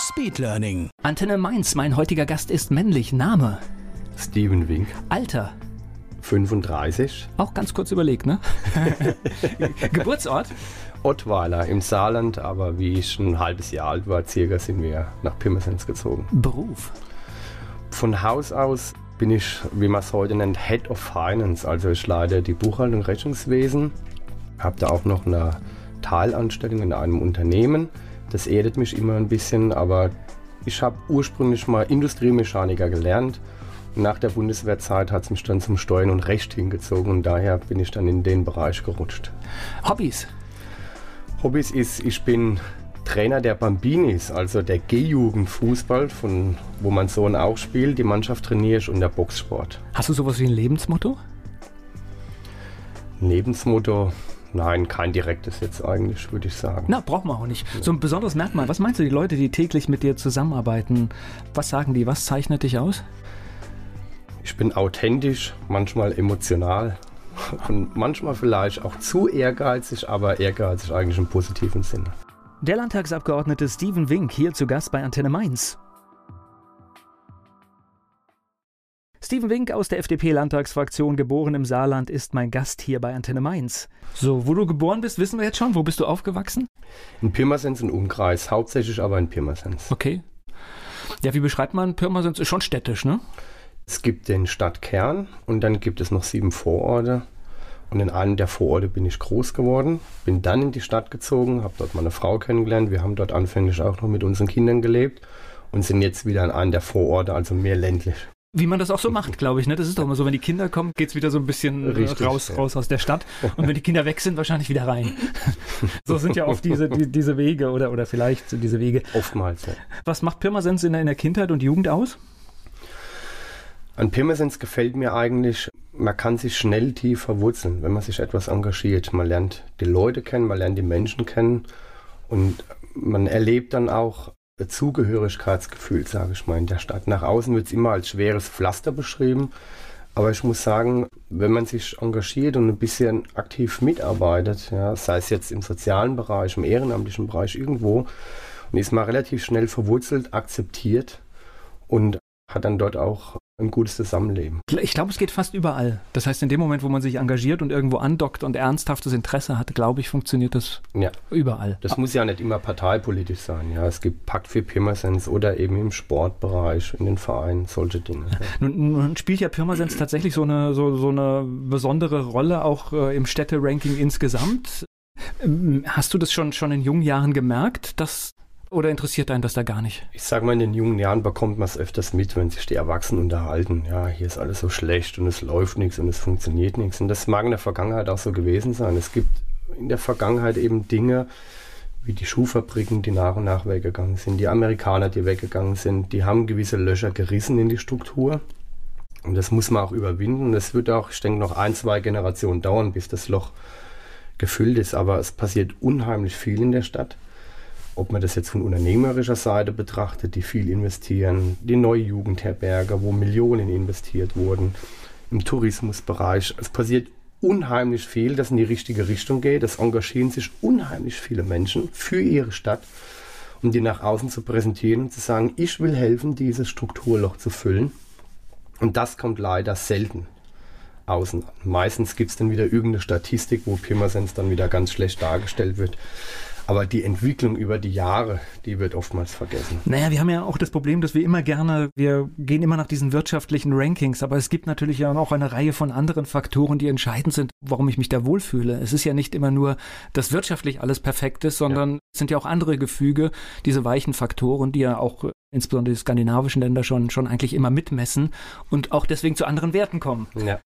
Speedlearning. Antenne Mainz, mein heutiger Gast ist männlich. Name, Steven Wink, Alter, 35, auch ganz kurz überlegt, ne? Geburtsort, Ottweiler im Saarland, aber wie ich ein halbes Jahr alt war, circa, sind wir nach Pirmasens gezogen. Beruf, Von Haus aus bin ich, wie man es heute nennt, Head of Finance, also ich leite die Buchhaltung Rechnungswesen, habe da auch noch eine Teilanstellung in einem Unternehmen. Das erdet mich immer ein bisschen, aber ich habe ursprünglich mal Industriemechaniker gelernt. Und nach der Bundeswehrzeit hat es mich dann zum Steuern und Recht hingezogen und daher bin ich dann in den Bereich gerutscht. Hobbys, Hobbys ist, ich bin Trainer der Bambinis, also der G-Jugend-Fußball, von wo mein Sohn auch spielt. Die Mannschaft trainiere ich und der Boxsport. hast du sowas wie ein Lebensmotto? Lebensmotto, nein, kein direktes jetzt eigentlich, würde ich sagen. Na, braucht man auch nicht. So ein besonderes Merkmal. Was meinst du, die Leute, die täglich mit dir zusammenarbeiten, was sagen die? Was zeichnet dich aus? Ich bin authentisch, manchmal emotional und manchmal vielleicht auch zu ehrgeizig, aber ehrgeizig eigentlich im positiven Sinne. Der Landtagsabgeordnete Steven Wink hier zu Gast bei Antenne Mainz. Steven Wink aus der FDP-Landtagsfraktion, geboren im Saarland, ist mein Gast hier bei Antenne Mainz. So, wo du geboren bist, wissen wir jetzt schon. Wo bist du aufgewachsen? In Pirmasens im Umkreis, hauptsächlich aber in Pirmasens. Okay. Ja, wie beschreibt man Pirmasens? Ist schon städtisch, ne? Es gibt den Stadtkern und dann gibt es noch sieben Vororte. Und in einem der Vororte bin ich groß geworden, bin dann in die Stadt gezogen, habe dort meine Frau kennengelernt. Wir haben dort anfänglich auch noch mit unseren Kindern gelebt und sind jetzt wieder in einem der Vororte, also mehr ländlich. Wie man das auch so macht, glaube ich. Ne? Das ist doch immer so, wenn die Kinder kommen, geht's wieder so ein bisschen äh, Richtig, raus, ja. raus aus der Stadt. Und wenn die Kinder weg sind, wahrscheinlich wieder rein. so sind ja oft diese, die, diese Wege oder, oder vielleicht diese Wege. Oftmals. Ja. Was macht Pirmasens in der, in der Kindheit und Jugend aus? An Pirmasens gefällt mir eigentlich, man kann sich schnell tief verwurzeln, wenn man sich etwas engagiert. Man lernt die Leute kennen, man lernt die Menschen kennen und man erlebt dann auch Zugehörigkeitsgefühl, sage ich mal, in der Stadt. Nach außen wird es immer als schweres Pflaster beschrieben, aber ich muss sagen, wenn man sich engagiert und ein bisschen aktiv mitarbeitet, ja, sei es jetzt im sozialen Bereich, im ehrenamtlichen Bereich, irgendwo, und ist man relativ schnell verwurzelt, akzeptiert und hat dann dort auch ein gutes Zusammenleben. Ich glaube, es geht fast überall. Das heißt, in dem Moment, wo man sich engagiert und irgendwo andockt und ernsthaftes Interesse hat, glaube ich, funktioniert das Ja, überall. das muss ja nicht immer parteipolitisch sein. Ja, es gibt Pakt für Pirmasens oder eben im Sportbereich, in den Vereinen, solche Dinge. Ja. Nun, nun spielt ja Pirmasens tatsächlich so eine, so, so eine besondere Rolle auch äh, im Städteranking insgesamt. Ähm, Hast du das schon, schon in jungen Jahren gemerkt, dass, oder interessiert einen das da gar nicht? Ich sage mal, in den jungen Jahren bekommt man es öfters mit, wenn sich die Erwachsenen unterhalten. Ja, hier ist alles so schlecht und es läuft nichts und es funktioniert nichts. Und das mag in der Vergangenheit auch so gewesen sein. Es gibt in der Vergangenheit eben Dinge, wie die Schuhfabriken, die nach und nach weggegangen sind, die Amerikaner, die weggegangen sind, die haben gewisse Löcher gerissen in die Struktur. Und das muss man auch überwinden. Das wird auch, ich denke, noch ein, zwei Generationen dauern, bis das Loch gefüllt ist. Aber es passiert unheimlich viel in der Stadt. Ob man das jetzt von unternehmerischer Seite betrachtet, die viel investieren, die neue Jugendherberge, wo Millionen investiert wurden, im Tourismusbereich. Es passiert unheimlich viel, das in die richtige Richtung geht. Es engagieren sich unheimlich viele Menschen für ihre Stadt, um die nach außen zu präsentieren und zu sagen, ich will helfen, dieses Strukturloch zu füllen. Und das kommt leider selten außen. Meistens gibt es dann wieder irgendeine Statistik, wo Pirmasens dann wieder ganz schlecht dargestellt wird. Aber die Entwicklung über die Jahre, die wird oftmals vergessen. Naja, wir haben ja auch das Problem, dass wir immer gerne, wir gehen immer nach diesen wirtschaftlichen Rankings, aber es gibt natürlich ja auch eine Reihe von anderen Faktoren, die entscheidend sind, warum ich mich da wohlfühle. Es ist ja nicht immer nur, dass wirtschaftlich alles perfekt ist, sondern es sind ja auch andere Gefüge, diese weichen Faktoren, die ja auch äh, insbesondere die skandinavischen Länder schon, schon eigentlich immer mitmessen und auch deswegen zu anderen Werten kommen. Ja.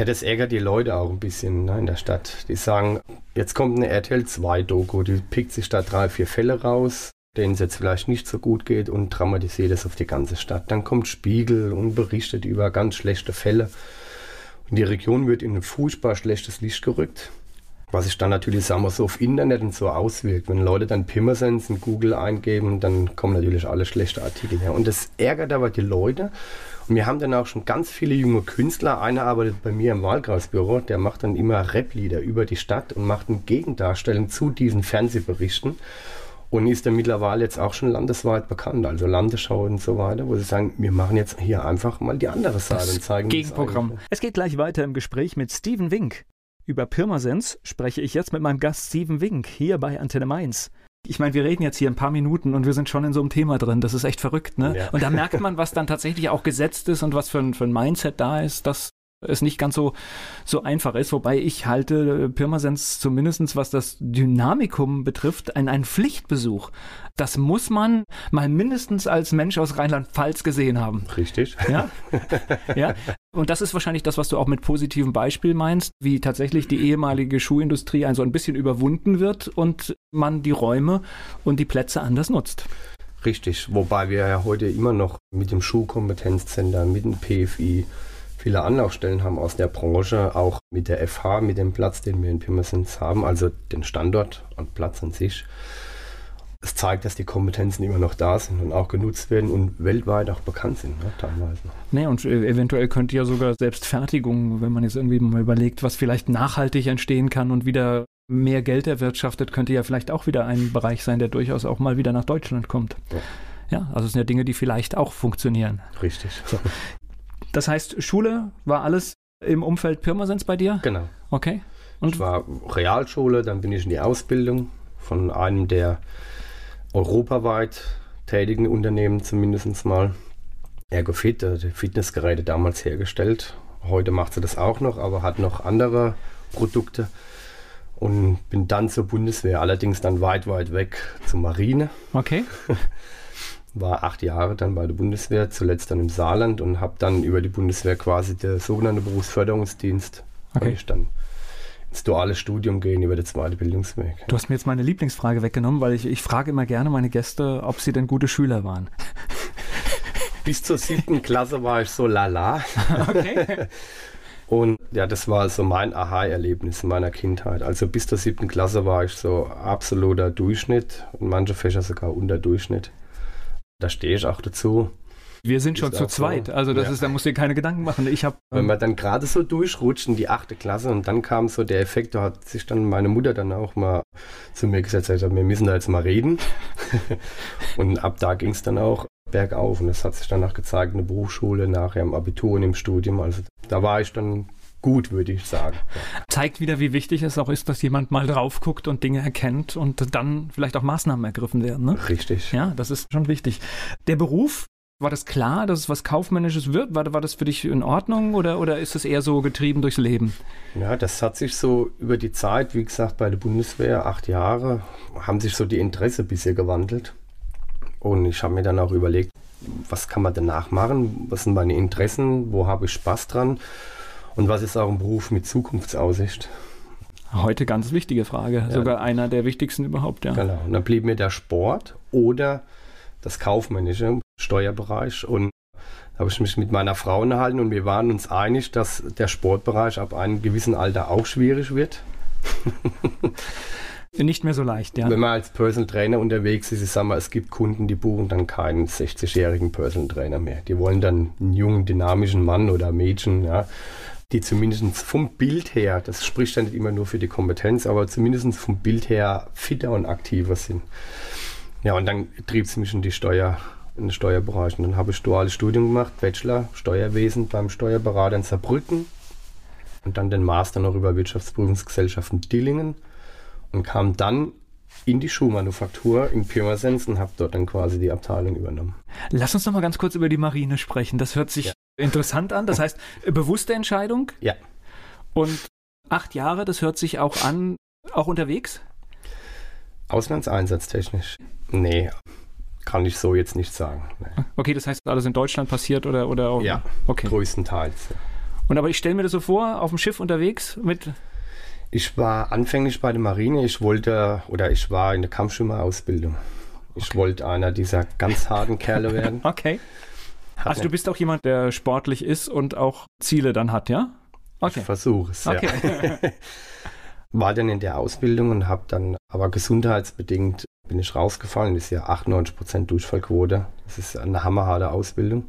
Ja, das ärgert die Leute auch ein bisschen ne, in der Stadt. Die sagen, jetzt kommt eine RTL 2 Doku, die pickt sich da drei, vier Fälle raus. denen es jetzt vielleicht nicht so gut geht und dramatisiert es auf die ganze Stadt. Dann kommt Spiegel und berichtet über ganz schlechte Fälle. Und die Region wird in ein furchtbar schlechtes Licht gerückt. Was sich dann natürlich, sagen wir so, auf Internet und so auswirkt. Wenn Leute dann Pimmersens in Google eingeben, dann kommen natürlich alle schlechte Artikel her. Und das ärgert aber die Leute. Und wir haben dann auch schon ganz viele junge Künstler. Einer arbeitet bei mir im Wahlkreisbüro, der macht dann immer Rap-Lieder über die Stadt und macht eine Gegendarstellung zu diesen Fernsehberichten. Und ist dann mittlerweile jetzt auch schon landesweit bekannt, also Landesschau und so weiter, wo sie sagen, wir machen jetzt hier einfach mal die andere Seite das und zeigen Gegenprogramm. Es geht gleich weiter im Gespräch mit Steven Wink. Über Pirmasens spreche ich jetzt mit meinem Gast Steven Wink hier bei Antenne Mainz. Ich meine, wir reden jetzt hier ein paar Minuten und wir sind schon in so einem Thema drin. Das ist echt verrückt, ne? Ja. Und da merkt man, was dann tatsächlich auch gesetzt ist und was für ein, für ein Mindset da ist, das es nicht ganz so, so einfach ist, wobei ich halte äh, Pirmasens zumindestens was das Dynamikum betrifft, ein, ein Pflichtbesuch. Das muss man mal mindestens als Mensch aus Rheinland-Pfalz gesehen haben. Richtig. Ja? ja. Und das ist wahrscheinlich das, was du auch mit positivem Beispiel meinst, wie tatsächlich die ehemalige Schuhindustrie ein so ein bisschen überwunden wird und man die Räume und die Plätze anders nutzt. Richtig, wobei wir ja heute immer noch mit dem Schuhkompetenzzentrum, mit dem PFI, viele Anlaufstellen haben aus der Branche, auch mit der FH, mit dem Platz, den wir in Pirmasens haben, also den Standort und Platz an sich. Es zeigt, dass die Kompetenzen immer noch da sind und auch genutzt werden und weltweit auch bekannt sind, ne, teilweise. Nee, und äh, eventuell könnte ja sogar selbst Fertigung, wenn man jetzt irgendwie mal überlegt, was vielleicht nachhaltig entstehen kann und wieder mehr Geld erwirtschaftet, könnte ja vielleicht auch wieder ein Bereich sein, der durchaus auch mal wieder nach Deutschland kommt. Ja. Ja, also es sind ja Dinge, die vielleicht auch funktionieren. Richtig. So. Das heißt, Schule war alles im Umfeld Pirmasens bei dir? Genau. Okay. Und ich war Realschule, dann bin ich in die Ausbildung von einem der europaweit tätigen Unternehmen zumindest mal. Ergofit, die Fitnessgeräte damals hergestellt. Heute macht sie das auch noch, aber hat noch andere Produkte. Und bin dann zur Bundeswehr, allerdings dann weit, weit weg zur Marine. Okay. war acht Jahre dann bei der Bundeswehr, zuletzt dann im Saarland und habe dann über die Bundeswehr quasi der sogenannte Berufsförderungsdienst, okay. ich dann ins duale Studium gehen über den zweiten Bildungsweg. Du hast mir jetzt meine Lieblingsfrage weggenommen, weil ich, ich frage immer gerne meine Gäste, ob sie denn gute Schüler waren. Bis zur siebten Klasse war ich so lala. Okay. Und ja, das war so mein Aha-Erlebnis in meiner Kindheit. Also bis zur siebten Klasse war ich so absoluter Durchschnitt und manche Fächer sogar unter Durchschnitt. Da stehe ich auch dazu. Wir sind schon zu zweit, so. also das ja. ist, da musst du dir keine Gedanken machen. Ich hab, Wenn man dann gerade so durchrutscht in die achte Klasse und dann kam so der Effekt, da hat sich dann meine Mutter dann auch mal zu mir gesetzt, gesagt, wir müssen da jetzt mal reden. und ab da ging es dann auch bergauf und das hat sich danach gezeigt, eine Berufsschule, nachher im Abitur und im Studium. Also da war ich dann gut, würde ich sagen. Zeigt wieder, wie wichtig es auch ist, dass jemand mal drauf guckt und Dinge erkennt und dann vielleicht auch Maßnahmen ergriffen werden. Ne? Richtig. Ja, das ist schon wichtig. Der Beruf, war das klar, dass es was Kaufmännisches wird? War, war das für dich in Ordnung oder, oder ist es eher so getrieben durchs Leben? Ja, das hat sich so über die Zeit, wie gesagt, bei der Bundeswehr, acht Jahre, haben sich so die Interesse bisher gewandelt. Und ich habe mir dann auch überlegt, was kann man danach machen? Was sind meine Interessen? Wo habe ich Spaß dran? Und was ist auch ein Beruf mit Zukunftsaussicht? Heute ganz wichtige Frage, ja. sogar einer der wichtigsten überhaupt, ja. Genau. Und dann blieb mir der Sport oder das kaufmännische Steuerbereich und da habe ich mich mit meiner Frau unterhalten und wir waren uns einig, dass der Sportbereich ab einem gewissen Alter auch schwierig wird. Nicht mehr so leicht, ja. Wenn man als Personal Trainer unterwegs ist, ich sage mal, es gibt Kunden, die buchen dann keinen 60-jährigen Personal Trainer mehr. Die wollen dann einen jungen, dynamischen Mann oder Mädchen, ja, die zumindest vom Bild her, das spricht ja nicht immer nur für die Kompetenz, aber zumindest vom Bild her fitter und aktiver sind. Ja, und dann trieb es mich in die Steuer, in den Steuerbereich. Und dann habe ich duales Studium gemacht, Bachelor, Steuerwesen beim Steuerberater in Saarbrücken und dann den Master noch über Wirtschaftsprüfungsgesellschaften Dillingen und kam dann in die Schuhmanufaktur in Pirmasens und habe dort dann quasi die Abteilung übernommen. Lass uns noch mal ganz kurz über die Marine sprechen. Das hört sich ja. Interessant an. Das heißt, bewusste Entscheidung? Ja. Und acht Jahre, das hört sich auch an, auch unterwegs? Auslandseinsatztechnisch? Nee, kann ich so jetzt nicht sagen. Nee. Okay, das heißt, alles in Deutschland passiert oder? oder auch, ja, okay. größtenteils. Und aber ich stelle mir das so vor, auf dem Schiff unterwegs mit. Ich war anfänglich bei der Marine. Ich wollte, oder ich war in der Kampfschwimmerausbildung. Ich wollte einer dieser ganz harten Kerle werden. Okay. Also du nicht- bist auch jemand, der sportlich ist und auch Ziele dann hat, ja? Okay. Ich versuche es, Okay. ja. War dann in der Ausbildung und habe dann, aber gesundheitsbedingt bin ich rausgefallen. Das ist ja 98% Durchfallquote. Das ist eine hammerharte Ausbildung.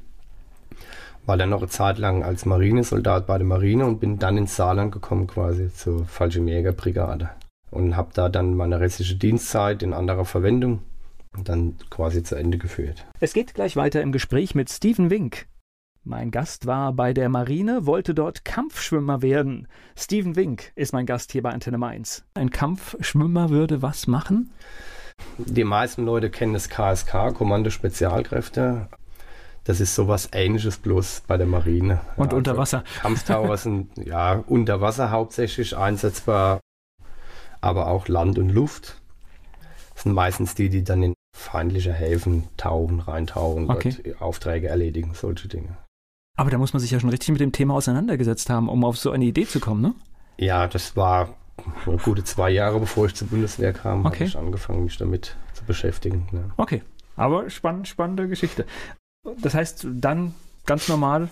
War dann noch eine Zeit lang als Marinesoldat bei der Marine und bin dann ins Saarland gekommen quasi zur Fallschirmjägerbrigade. Und habe da dann meine restliche Dienstzeit in anderer Verwendung dann quasi zu Ende geführt. Es geht gleich weiter im Gespräch mit Steven Wink. Mein Gast war bei der Marine, wollte dort Kampfschwimmer werden. Steven Wink ist mein Gast hier bei Antenne Mainz. Ein Kampfschwimmer würde was machen? Die meisten Leute kennen das KSK, Kommando Spezialkräfte. Das ist sowas ähnliches bloß bei der Marine. Und Ja, unter also Wasser. Kampftaucher sind ja unter Wasser hauptsächlich einsetzbar, aber auch Land und Luft. Das sind meistens die, die dann in feindliche Häfen tauchen, reintauchen, Okay. dort Aufträge erledigen, solche Dinge. Aber da muss man sich ja schon richtig mit dem Thema auseinandergesetzt haben, um auf so eine Idee zu kommen, ne? Ja, das war gute zwei Jahre, bevor ich zur Bundeswehr kam, Okay. habe ich angefangen, mich damit zu beschäftigen. Ja. Okay. Aber spannend, spannende Geschichte. Das heißt, dann ganz normal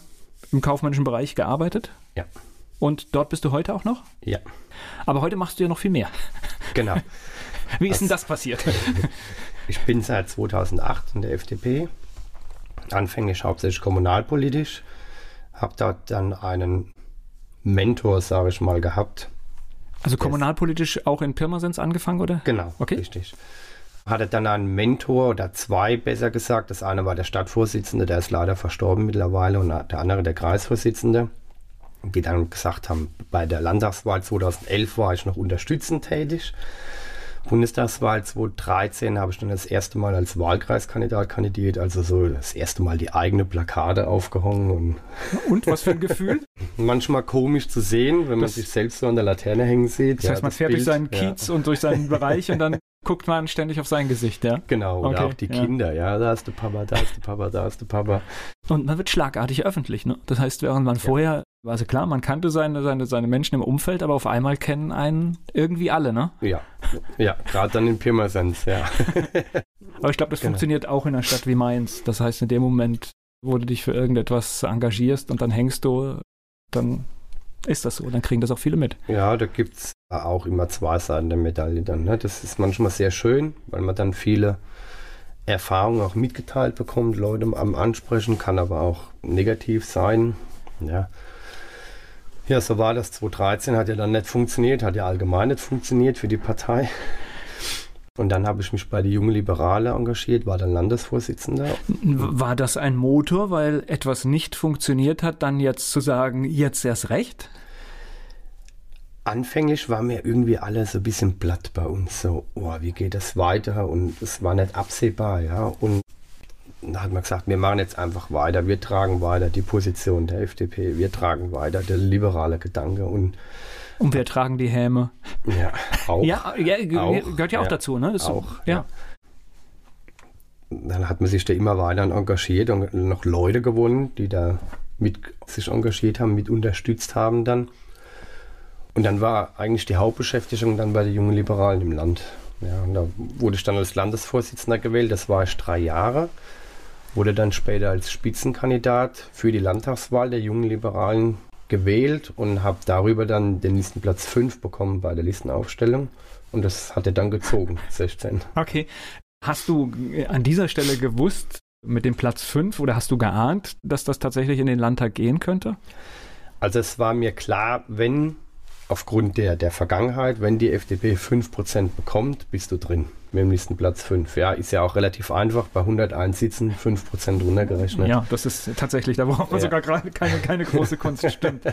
im kaufmännischen Bereich gearbeitet? Ja. Und dort bist du heute auch noch? ja, Aber heute machst du ja noch viel mehr. genau. Wie ist denn Das- das passiert? Ich bin seit 2008 in der FDP, anfänglich hauptsächlich kommunalpolitisch, habe dort dann einen Mentor, sage ich mal, gehabt. Also kommunalpolitisch auch in Pirmasens angefangen, oder? Genau, Okay. richtig. Hatte dann einen Mentor oder zwei, besser gesagt. Das eine war der Stadtvorsitzende, der ist leider verstorben mittlerweile, und der andere der Kreisvorsitzende, die dann gesagt haben, bei der Landtagswahl 2011 war ich noch unterstützend tätig. Bundestagswahl 2013 habe ich dann das erste Mal als Wahlkreiskandidat kandidiert, also so das erste Mal die eigene Plakate aufgehangen und Und was für ein Gefühl? manchmal komisch zu sehen, wenn man Das- sich selbst so an der Laterne hängen sieht. Das heißt, man fährt durch seinen Kiez und durch seinen Bereich und dann guckt man ständig auf sein Gesicht, ja? Genau, oder Okay, auch die ja. Kinder, ja, da ist der Papa, da ist der Papa, da ist der Papa. Und man wird schlagartig öffentlich, ne? Das heißt, während man vorher, also klar, man kannte seine, seine, seine Menschen im Umfeld, aber auf einmal kennen einen irgendwie alle, ne? Ja, ja, gerade dann in Pirmasens, ja. Aber ich glaube, das Genau. funktioniert auch in einer Stadt wie Mainz. Das heißt, in dem Moment, wo du dich für irgendetwas engagierst und dann hängst du, dann ist das so. Dann kriegen das auch viele mit. Ja, da gibt es auch immer zwei Seiten der Medaille dann. Ne? Das ist manchmal sehr schön, weil man dann viele Erfahrungen auch mitgeteilt bekommt, Leute am Ansprechen, kann aber auch negativ sein. Ja. Ja, so war das. 2013 hat ja dann nicht funktioniert, hat ja allgemein nicht funktioniert für die Partei. Und dann habe ich mich bei die Junge Liberale engagiert, war dann Landesvorsitzender. War das ein Motor, weil etwas nicht funktioniert hat, dann jetzt zu sagen, jetzt erst recht? Anfänglich war mir irgendwie alles so ein bisschen platt bei uns. So, oh, wie geht das weiter? Und es war nicht absehbar, ja. Und hat man gesagt, wir machen jetzt einfach weiter. Wir tragen weiter die Position der FDP. Wir tragen weiter der liberale Gedanke. Und Und wir tragen die Häme. ja, auch. Ja, ja Auch, gehört ja auch ja. dazu, ne? Ist- Auch, ja. ja. Dann hat man sich da immer weiter engagiert und noch Leute gewonnen, die da mit sich engagiert haben, mit unterstützt haben dann. Und dann war eigentlich die Hauptbeschäftigung dann bei den jungen Liberalen im Land. Ja, da wurde ich dann als Landesvorsitzender gewählt. Das war ich drei Jahre. Wurde dann später als Spitzenkandidat für die Landtagswahl der jungen Liberalen gewählt und habe darüber dann den Listenplatz 5 bekommen bei der Listenaufstellung. Und das hat er dann gezogen, 16. Okay. Hast du äh, an dieser Stelle gewusst, mit dem Platz 5 oder hast du geahnt, dass das tatsächlich in den Landtag gehen könnte? Also es war mir klar, wenn aufgrund der, der Vergangenheit, wenn die FDP 5% bekommt, bist du drin mit dem Listenplatz 5. Ja, ist ja auch relativ einfach, bei 101 Sitzen 5% runtergerechnet. Ja, das ist tatsächlich, da braucht man Ja. sogar gerade keine, keine große Kunst, stimmt.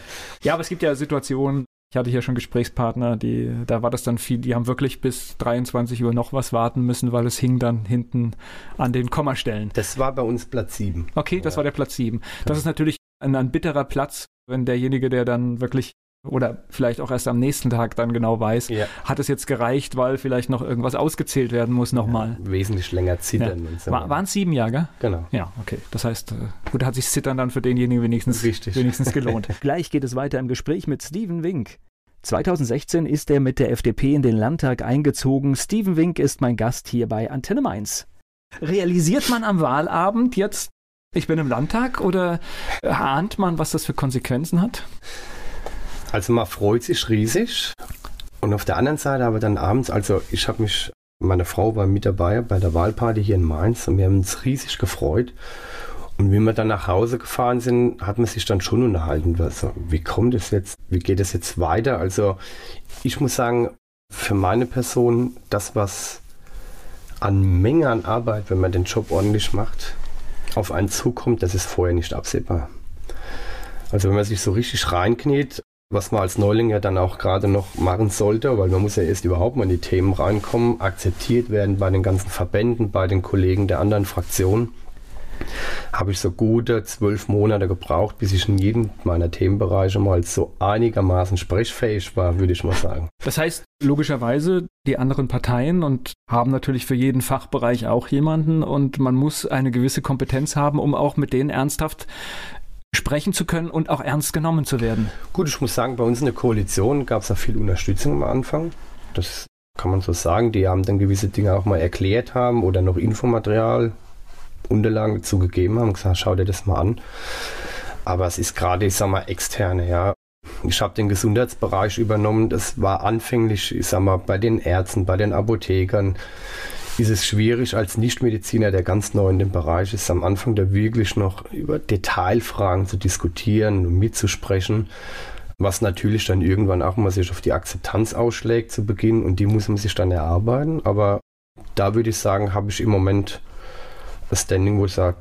Ja, aber es gibt ja Situationen, ich hatte ja schon Gesprächspartner, die, da war das dann viel, die haben wirklich bis 23 Uhr noch was warten müssen, weil es hing dann hinten an den Kommastellen. Das war bei uns Platz 7. Okay, das Ja. war der Platz 7. Das ist natürlich ein, ein bitterer Platz, wenn derjenige, der dann wirklich oder vielleicht auch erst am nächsten Tag dann genau weiß, Ja. hat es jetzt gereicht, weil vielleicht noch irgendwas ausgezählt werden muss nochmal. Wesentlich länger zittern und so. War, waren es sieben Jahre, gell? genau. Ja, okay. Das heißt, äh, gut, hat sich Zittern dann für denjenigen wenigstens, Richtig. wenigstens gelohnt. Gleich geht es weiter im Gespräch mit Steven Wink. 2016 ist er mit der FDP in den Landtag eingezogen. Steven Wink ist mein Gast hier bei Antenne Mainz. Realisiert man am Wahlabend jetzt, ich bin im Landtag oder ahnt man, was das für Konsequenzen hat? Also man freut sich riesig. Und auf der anderen Seite aber dann abends, also ich habe mich, meine Frau war mit dabei bei der Wahlparty hier in Mainz und wir haben uns riesig gefreut. Und wie wir dann nach Hause gefahren sind, hat man sich dann schon unterhalten. Also, wie kommt es jetzt? Wie geht es jetzt weiter? Also, ich muss sagen, für meine Person, das, was an Menge an Arbeit, wenn man den Job ordentlich macht, auf einen zukommt, das ist vorher nicht absehbar. Also, wenn man sich so richtig reinkniet, was man als Neuling ja dann auch gerade noch machen sollte, weil man muss ja erst überhaupt mal in die Themen reinkommen, akzeptiert werden bei den ganzen Verbänden, bei den Kollegen der anderen Fraktionen habe ich so gute zwölf Monate gebraucht, bis ich in jedem meiner Themenbereiche mal so einigermaßen sprechfähig war, würde ich mal sagen. Das heißt, logischerweise, die anderen Parteien und haben natürlich für jeden Fachbereich auch jemanden und man muss eine gewisse Kompetenz haben, um auch mit denen ernsthaft sprechen zu können und auch ernst genommen zu werden. Gut, ich muss sagen, bei uns in der Koalition gab es auch viel Unterstützung am Anfang. Das kann man so sagen. Die haben dann gewisse Dinge auch mal erklärt haben oder noch Infomaterial Unterlagen dazu gegeben haben, gesagt, schau dir das mal an. Aber es ist gerade, ich sag mal, externe, ja. Ich habe den Gesundheitsbereich übernommen. Das war anfänglich, ich sag mal, bei den Ärzten, bei den Apothekern ist es schwierig als Nichtmediziner, der ganz neu in dem Bereich ist, am Anfang da wirklich noch über Detailfragen zu diskutieren und mitzusprechen, was natürlich dann irgendwann auch mal sich auf die Akzeptanz ausschlägt zu Beginn und die muss man sich dann erarbeiten. Aber da würde ich sagen, habe ich im Moment das Standing, wo ich sage,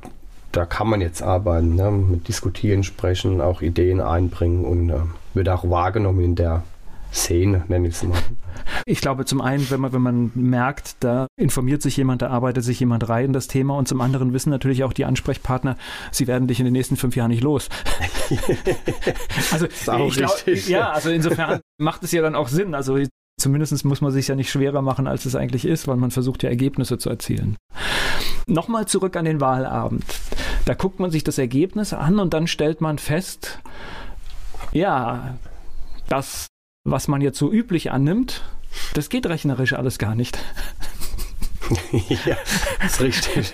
da kann man jetzt arbeiten, ne? mit diskutieren, sprechen, auch Ideen einbringen und äh, wird auch wahrgenommen in der Szene, nenne ich es mal. Ich glaube, zum einen, wenn man, wenn man merkt, da informiert sich jemand, da arbeitet sich jemand rein in das Thema und zum anderen wissen natürlich auch die Ansprechpartner, sie werden dich in den nächsten fünf Jahren nicht los. also, ich glaub, ja, also insofern macht es ja dann auch Sinn. Also Zumindest muss man sich ja nicht schwerer machen, als es eigentlich ist, weil man versucht ja Ergebnisse zu erzielen. Nochmal zurück an den Wahlabend. Da guckt man sich das Ergebnis an und dann stellt man fest, ja, das, was man jetzt so üblich annimmt, das geht rechnerisch alles gar nicht. ja, ist richtig.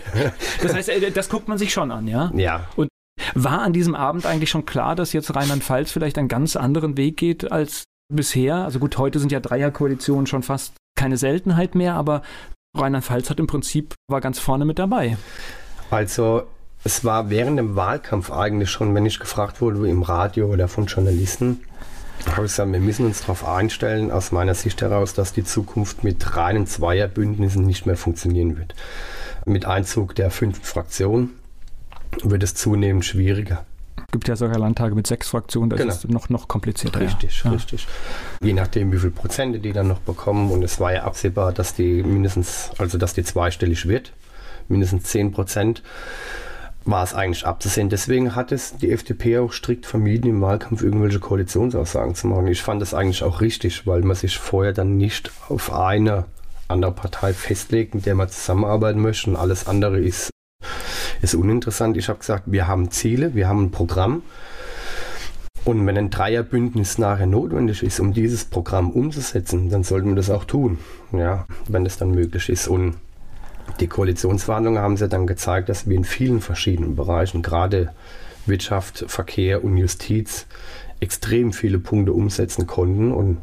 Das heißt, äh, das guckt man sich schon an, ja? Ja. Und war an diesem Abend eigentlich schon klar, dass jetzt Rheinland-Pfalz vielleicht einen ganz anderen Weg geht als bisher, also gut, heute sind ja Dreierkoalitionen schon fast keine Seltenheit mehr, aber Rheinland-Pfalz hat im Prinzip, war ganz vorne mit dabei. Also es war während dem Wahlkampf eigentlich schon, wenn ich gefragt wurde im Radio oder von Journalisten, habe ich gesagt, wir müssen uns darauf einstellen, aus meiner Sicht heraus, dass die Zukunft mit reinen Zweierbündnissen nicht mehr funktionieren wird. Mit Einzug der fünften Fraktion wird es zunehmend schwieriger gibt ja sogar Landtage mit sechs Fraktionen, das genau. ist noch, noch komplizierter. Richtig, ja. richtig. Je nachdem, wie viele Prozente die dann noch bekommen. Und es war ja absehbar, dass die mindestens, also dass die zweistellig wird, mindestens 10 Prozent war es eigentlich abzusehen. Deswegen hat es die FDP auch strikt vermieden, im Wahlkampf irgendwelche Koalitionsaussagen zu machen. Ich fand das eigentlich auch richtig, weil man sich vorher dann nicht auf eine andere Partei festlegt, mit der man zusammenarbeiten möchte und alles andere ist ist uninteressant. Ich habe gesagt, wir haben Ziele, wir haben ein Programm. Und wenn ein Dreierbündnis nachher notwendig ist, um dieses Programm umzusetzen, dann sollten wir das auch tun, ja, wenn das dann möglich ist. Und die Koalitionsverhandlungen haben sie dann gezeigt, dass wir in vielen verschiedenen Bereichen, gerade Wirtschaft, Verkehr und Justiz, extrem viele Punkte umsetzen konnten. Und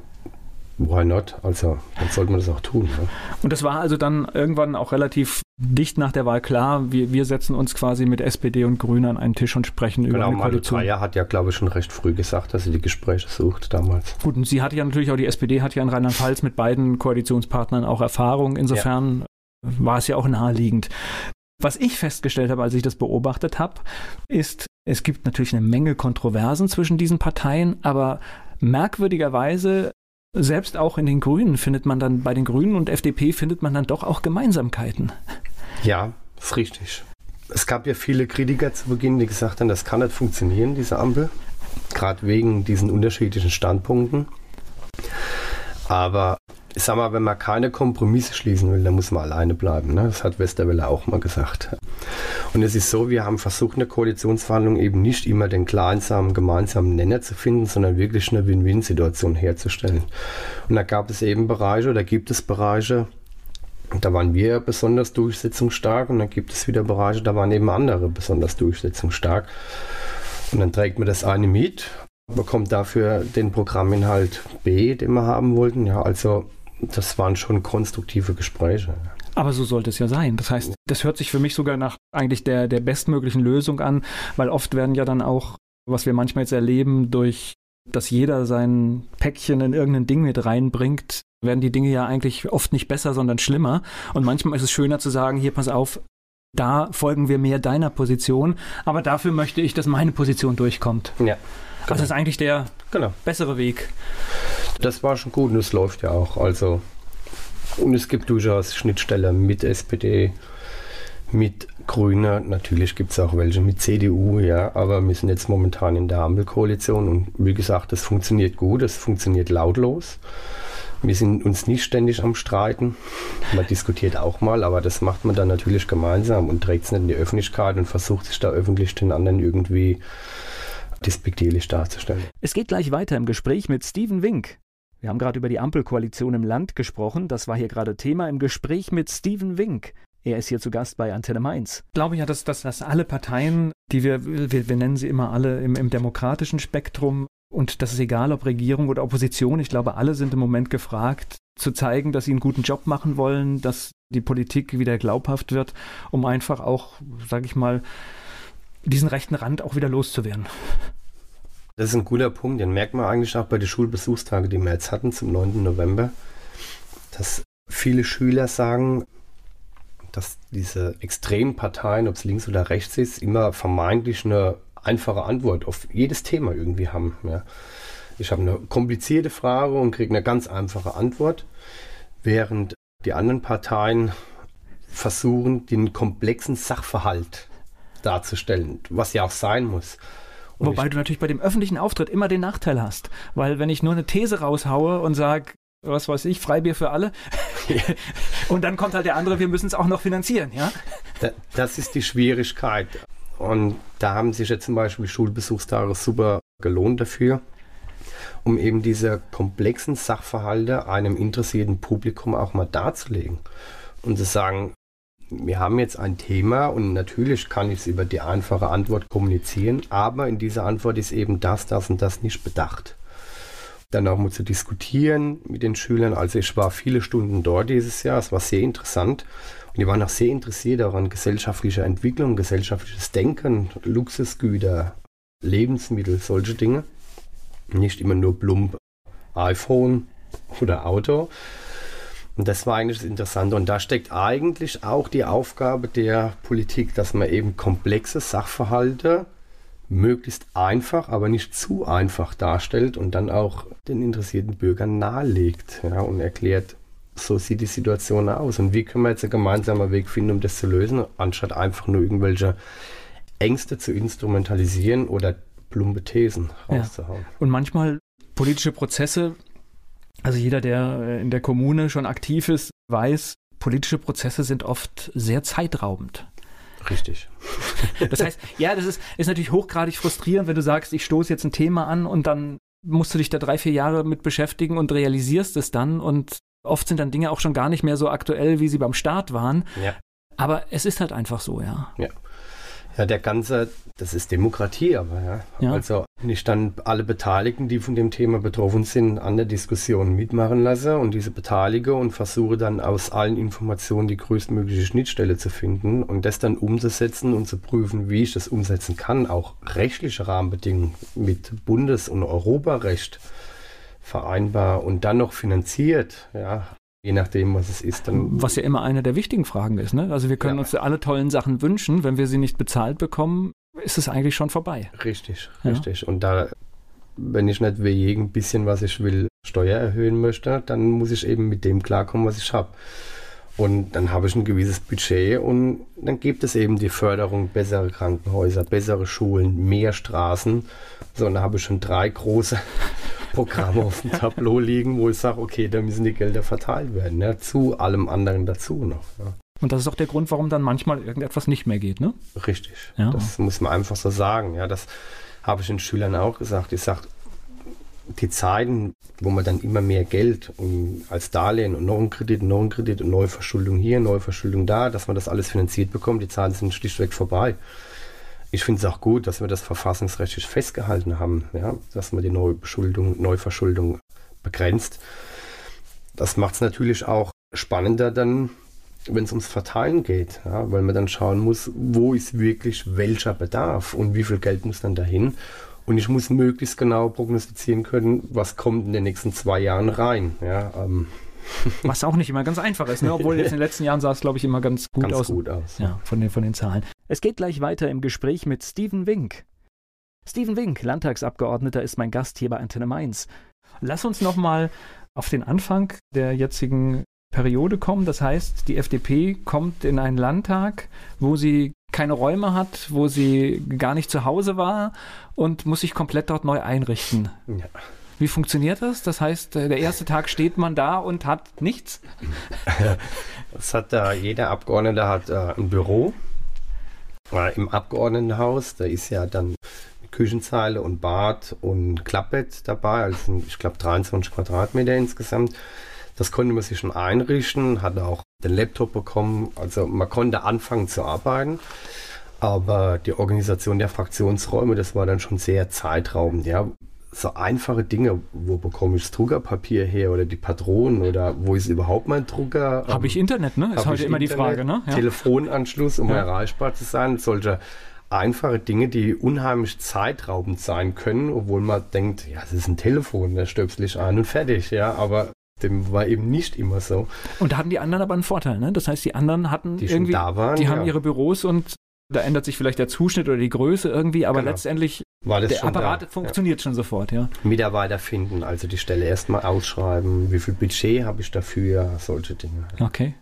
why not? Also dann sollte man das auch tun. Ne? Und das war also dann irgendwann auch relativ dicht nach der Wahl klar, wir, wir setzen uns quasi mit SPD und Grünen an einen Tisch und sprechen genau, über eine Koalition. Genau, hat ja, glaube ich, schon recht früh gesagt, dass sie die Gespräche sucht damals. Gut, und sie hat ja natürlich auch, die SPD hat ja in Rheinland-Pfalz mit beiden Koalitionspartnern auch Erfahrung. Insofern ja. War es ja auch naheliegend. Was ich festgestellt habe, als ich das beobachtet habe, ist, es gibt natürlich eine Menge Kontroversen zwischen diesen Parteien, aber merkwürdigerweise selbst auch in den Grünen findet man dann, bei den Grünen und FDP findet man dann doch auch Gemeinsamkeiten. Ja, ist richtig. Es gab ja viele Kritiker zu Beginn, die gesagt haben, das kann nicht funktionieren, diese Ampel. Gerade wegen diesen unterschiedlichen Standpunkten. Aber ich sag mal, wenn man keine Kompromisse schließen will, dann muss man alleine bleiben. Ne? Das hat Westerwelle auch mal gesagt. Und es ist so, wir haben versucht, in der Koalitionsverhandlung eben nicht immer den kleinsamen gemeinsamen Nenner zu finden, sondern wirklich eine Win-Win-Situation herzustellen. Und da gab es eben Bereiche oder gibt es Bereiche, Da waren wir besonders durchsetzungsstark und dann gibt es wieder Bereiche, da waren eben andere besonders durchsetzungsstark. Und dann trägt man das eine mit, bekommt dafür den Programminhalt B, den wir haben wollten. Ja, also das waren schon konstruktive Gespräche. Aber so sollte es ja sein. Das heißt, das hört sich für mich sogar nach eigentlich der, der bestmöglichen Lösung an, weil oft werden ja dann auch, was wir manchmal jetzt erleben, durch dass jeder sein Päckchen in irgendein Ding mit reinbringt, werden die Dinge ja eigentlich oft nicht besser, sondern schlimmer. Und manchmal ist es schöner zu sagen, hier pass auf, da folgen wir mehr deiner Position, aber dafür möchte ich, dass meine Position durchkommt. Ja. Genau. Also das ist eigentlich der genau. bessere Weg. Das war schon gut und es läuft ja auch. Also und es gibt durchaus Schnittstellen mit SPD, mit Grüne, natürlich gibt es auch welche mit CDU, ja, aber wir sind jetzt momentan in der Ampelkoalition und wie gesagt, das funktioniert gut, es funktioniert lautlos. Wir sind uns nicht ständig am Streiten. Man diskutiert auch mal, aber das macht man dann natürlich gemeinsam und trägt es nicht in die Öffentlichkeit und versucht sich da öffentlich den anderen irgendwie despektierlich darzustellen. Es geht gleich weiter im Gespräch mit Steven Wink. Wir haben gerade über die Ampelkoalition im Land gesprochen. Das war hier gerade Thema im Gespräch mit Steven Wink. Er ist hier zu Gast bei Antenne Mainz. Ich glaube ja, dass, dass, dass alle Parteien, die wir, wir, wir nennen sie immer alle im, im demokratischen Spektrum, und das ist egal, ob Regierung oder Opposition, ich glaube, alle sind im Moment gefragt, zu zeigen, dass sie einen guten Job machen wollen, dass die Politik wieder glaubhaft wird, um einfach auch, sage ich mal, diesen rechten Rand auch wieder loszuwerden. Das ist ein guter Punkt, den merkt man eigentlich auch bei den Schulbesuchstagen, die wir jetzt hatten zum 9. November, dass viele Schüler sagen, dass diese extremen Parteien, ob es links oder rechts ist, immer vermeintlich eine einfache Antwort auf jedes Thema irgendwie haben. Ja. Ich habe eine komplizierte Frage und kriege eine ganz einfache Antwort, während die anderen Parteien versuchen, den komplexen Sachverhalt darzustellen, was ja auch sein muss. Wobei du natürlich bei dem öffentlichen Auftritt immer den Nachteil hast. Weil wenn ich nur eine These raushaue und sage, was weiß ich, Freibier für alle. und dann kommt halt der andere, wir müssen es auch noch finanzieren, ja? Das ist die Schwierigkeit. Und da haben sich jetzt zum Beispiel Schulbesuchstage super gelohnt dafür, um eben diese komplexen Sachverhalte einem interessierten Publikum auch mal darzulegen. Und zu sagen, wir haben jetzt ein Thema und natürlich kann ich es über die einfache Antwort kommunizieren, aber in dieser Antwort ist eben das, das und das nicht bedacht. Dann auch mal zu diskutieren mit den Schülern. Also ich war viele Stunden dort dieses Jahr, es war sehr interessant und die waren auch sehr interessiert daran, gesellschaftliche Entwicklung, gesellschaftliches Denken, Luxusgüter, Lebensmittel, solche Dinge. Nicht immer nur plump iPhone oder Auto, und das war eigentlich das Interessante. Und da steckt eigentlich auch die Aufgabe der Politik, dass man eben komplexe Sachverhalte möglichst einfach, aber nicht zu einfach darstellt und dann auch den interessierten Bürgern nahelegt ja, und erklärt, so sieht die Situation aus und wie können wir jetzt einen gemeinsamen Weg finden, um das zu lösen, anstatt einfach nur irgendwelche Ängste zu instrumentalisieren oder plumpe Thesen rauszuhauen. Ja. Und manchmal politische Prozesse also jeder, der äh, in der Kommune schon aktiv ist, weiß, politische Prozesse sind oft sehr zeitraubend. Richtig. Das heißt, ja, das ist, ist natürlich hochgradig frustrierend, wenn du sagst, ich stoße jetzt ein Thema an und dann musst du dich da drei, vier Jahre mit beschäftigen und realisierst es dann und oft sind dann Dinge auch schon gar nicht mehr so aktuell, wie sie beim Start waren. Ja. Aber es ist halt einfach so, ja. Ja. Ja, der ganze, das ist Demokratie, aber ja. ja. Also nicht dann alle Beteiligten, die von dem Thema betroffen sind, an der Diskussion mitmachen lasse und diese beteilige und versuche dann aus allen Informationen die größtmögliche Schnittstelle zu finden und das dann umzusetzen und zu prüfen, wie ich das umsetzen kann, auch rechtliche Rahmenbedingungen mit Bundes- und Europarecht vereinbar und dann noch finanziert, ja, Je nachdem, was es ist. Dann was ja immer eine der wichtigen Fragen ist. Ne? Also wir können ja. uns alle tollen Sachen wünschen. Wenn wir sie nicht bezahlt bekommen, ist es eigentlich schon vorbei. Richtig, ja. richtig. Und da, wenn ich nicht wie jedem bisschen, was ich will, Steuer erhöhen möchte, dann muss ich eben mit dem klarkommen, was ich habe. Und dann habe ich ein gewisses Budget und dann gibt es eben die Förderung bessere Krankenhäuser, bessere Schulen, mehr Straßen. So, und da habe ich schon drei große Programme auf dem Tableau liegen, wo ich sage, okay, da müssen die Gelder verteilt werden, ja, zu allem anderen dazu noch. Ja. Und das ist auch der Grund, warum dann manchmal irgendetwas nicht mehr geht, ne? Richtig. Ja. Das muss man einfach so sagen. Ja, das habe ich den Schülern auch gesagt. Ich sage, die Zeiten, wo man dann immer mehr Geld und als Darlehen und noch ein Kredit, noch ein Kredit und neue Verschuldung hier, neue Verschuldung da, dass man das alles finanziert bekommt, die Zeiten sind schlichtweg vorbei. Ich finde es auch gut, dass wir das verfassungsrechtlich festgehalten haben, ja, dass man die Neuberschuldung, Neuverschuldung begrenzt. Das macht es natürlich auch spannender dann, wenn es ums Verteilen geht, ja, weil man dann schauen muss, wo ist wirklich welcher Bedarf und wie viel Geld muss dann dahin. Und ich muss möglichst genau prognostizieren können, was kommt in den nächsten zwei Jahren rein. Ja, ähm. Was auch nicht immer ganz einfach ist, ne? obwohl jetzt in den letzten Jahren sah es, glaube ich, immer ganz gut ganz aus. Gut aus. Ja, von den, von den Zahlen. Es geht gleich weiter im Gespräch mit Steven Wink. Steven Wink, Landtagsabgeordneter, ist mein Gast hier bei Antenne Mainz. Lass uns nochmal auf den Anfang der jetzigen Periode kommen. Das heißt, die FDP kommt in einen Landtag, wo sie keine Räume hat, wo sie gar nicht zu Hause war und muss sich komplett dort neu einrichten. Ja. Wie funktioniert das? Das heißt, äh, der erste Tag steht man da und hat nichts? Das hat da, jeder Abgeordnete hat äh, ein Büro äh, im Abgeordnetenhaus. Da ist ja dann Küchenzeile und Bad und Klappbett dabei. Also ich glaube 23 Quadratmeter insgesamt. Das konnte man sich schon einrichten, hatte auch den Laptop bekommen. Also man konnte anfangen zu arbeiten. Aber die Organisation der Fraktionsräume, das war dann schon sehr zeitraubend. Ja. So einfache Dinge, wo bekomme ich das Druckerpapier her oder die Patronen oder wo ist überhaupt mein Drucker? Habe ich Internet, ne? Ist heute immer Internet, die Frage, ne? Ja. Telefonanschluss, um ja. erreichbar zu sein. Solche einfache Dinge, die unheimlich zeitraubend sein können, obwohl man denkt, ja, es ist ein Telefon, da stöpsel ich ein und fertig, ja, aber dem war eben nicht immer so. Und da hatten die anderen aber einen Vorteil, ne? Das heißt, die anderen hatten die irgendwie, waren, die haben ihre Büros und da ändert sich vielleicht der Zuschnitt oder die Größe irgendwie, aber genau. letztendlich der Apparat da. funktioniert ja. schon sofort, ja. Mitarbeiter finden, also die Stelle erstmal ausschreiben, wie viel Budget habe ich dafür, solche Dinge. Okay.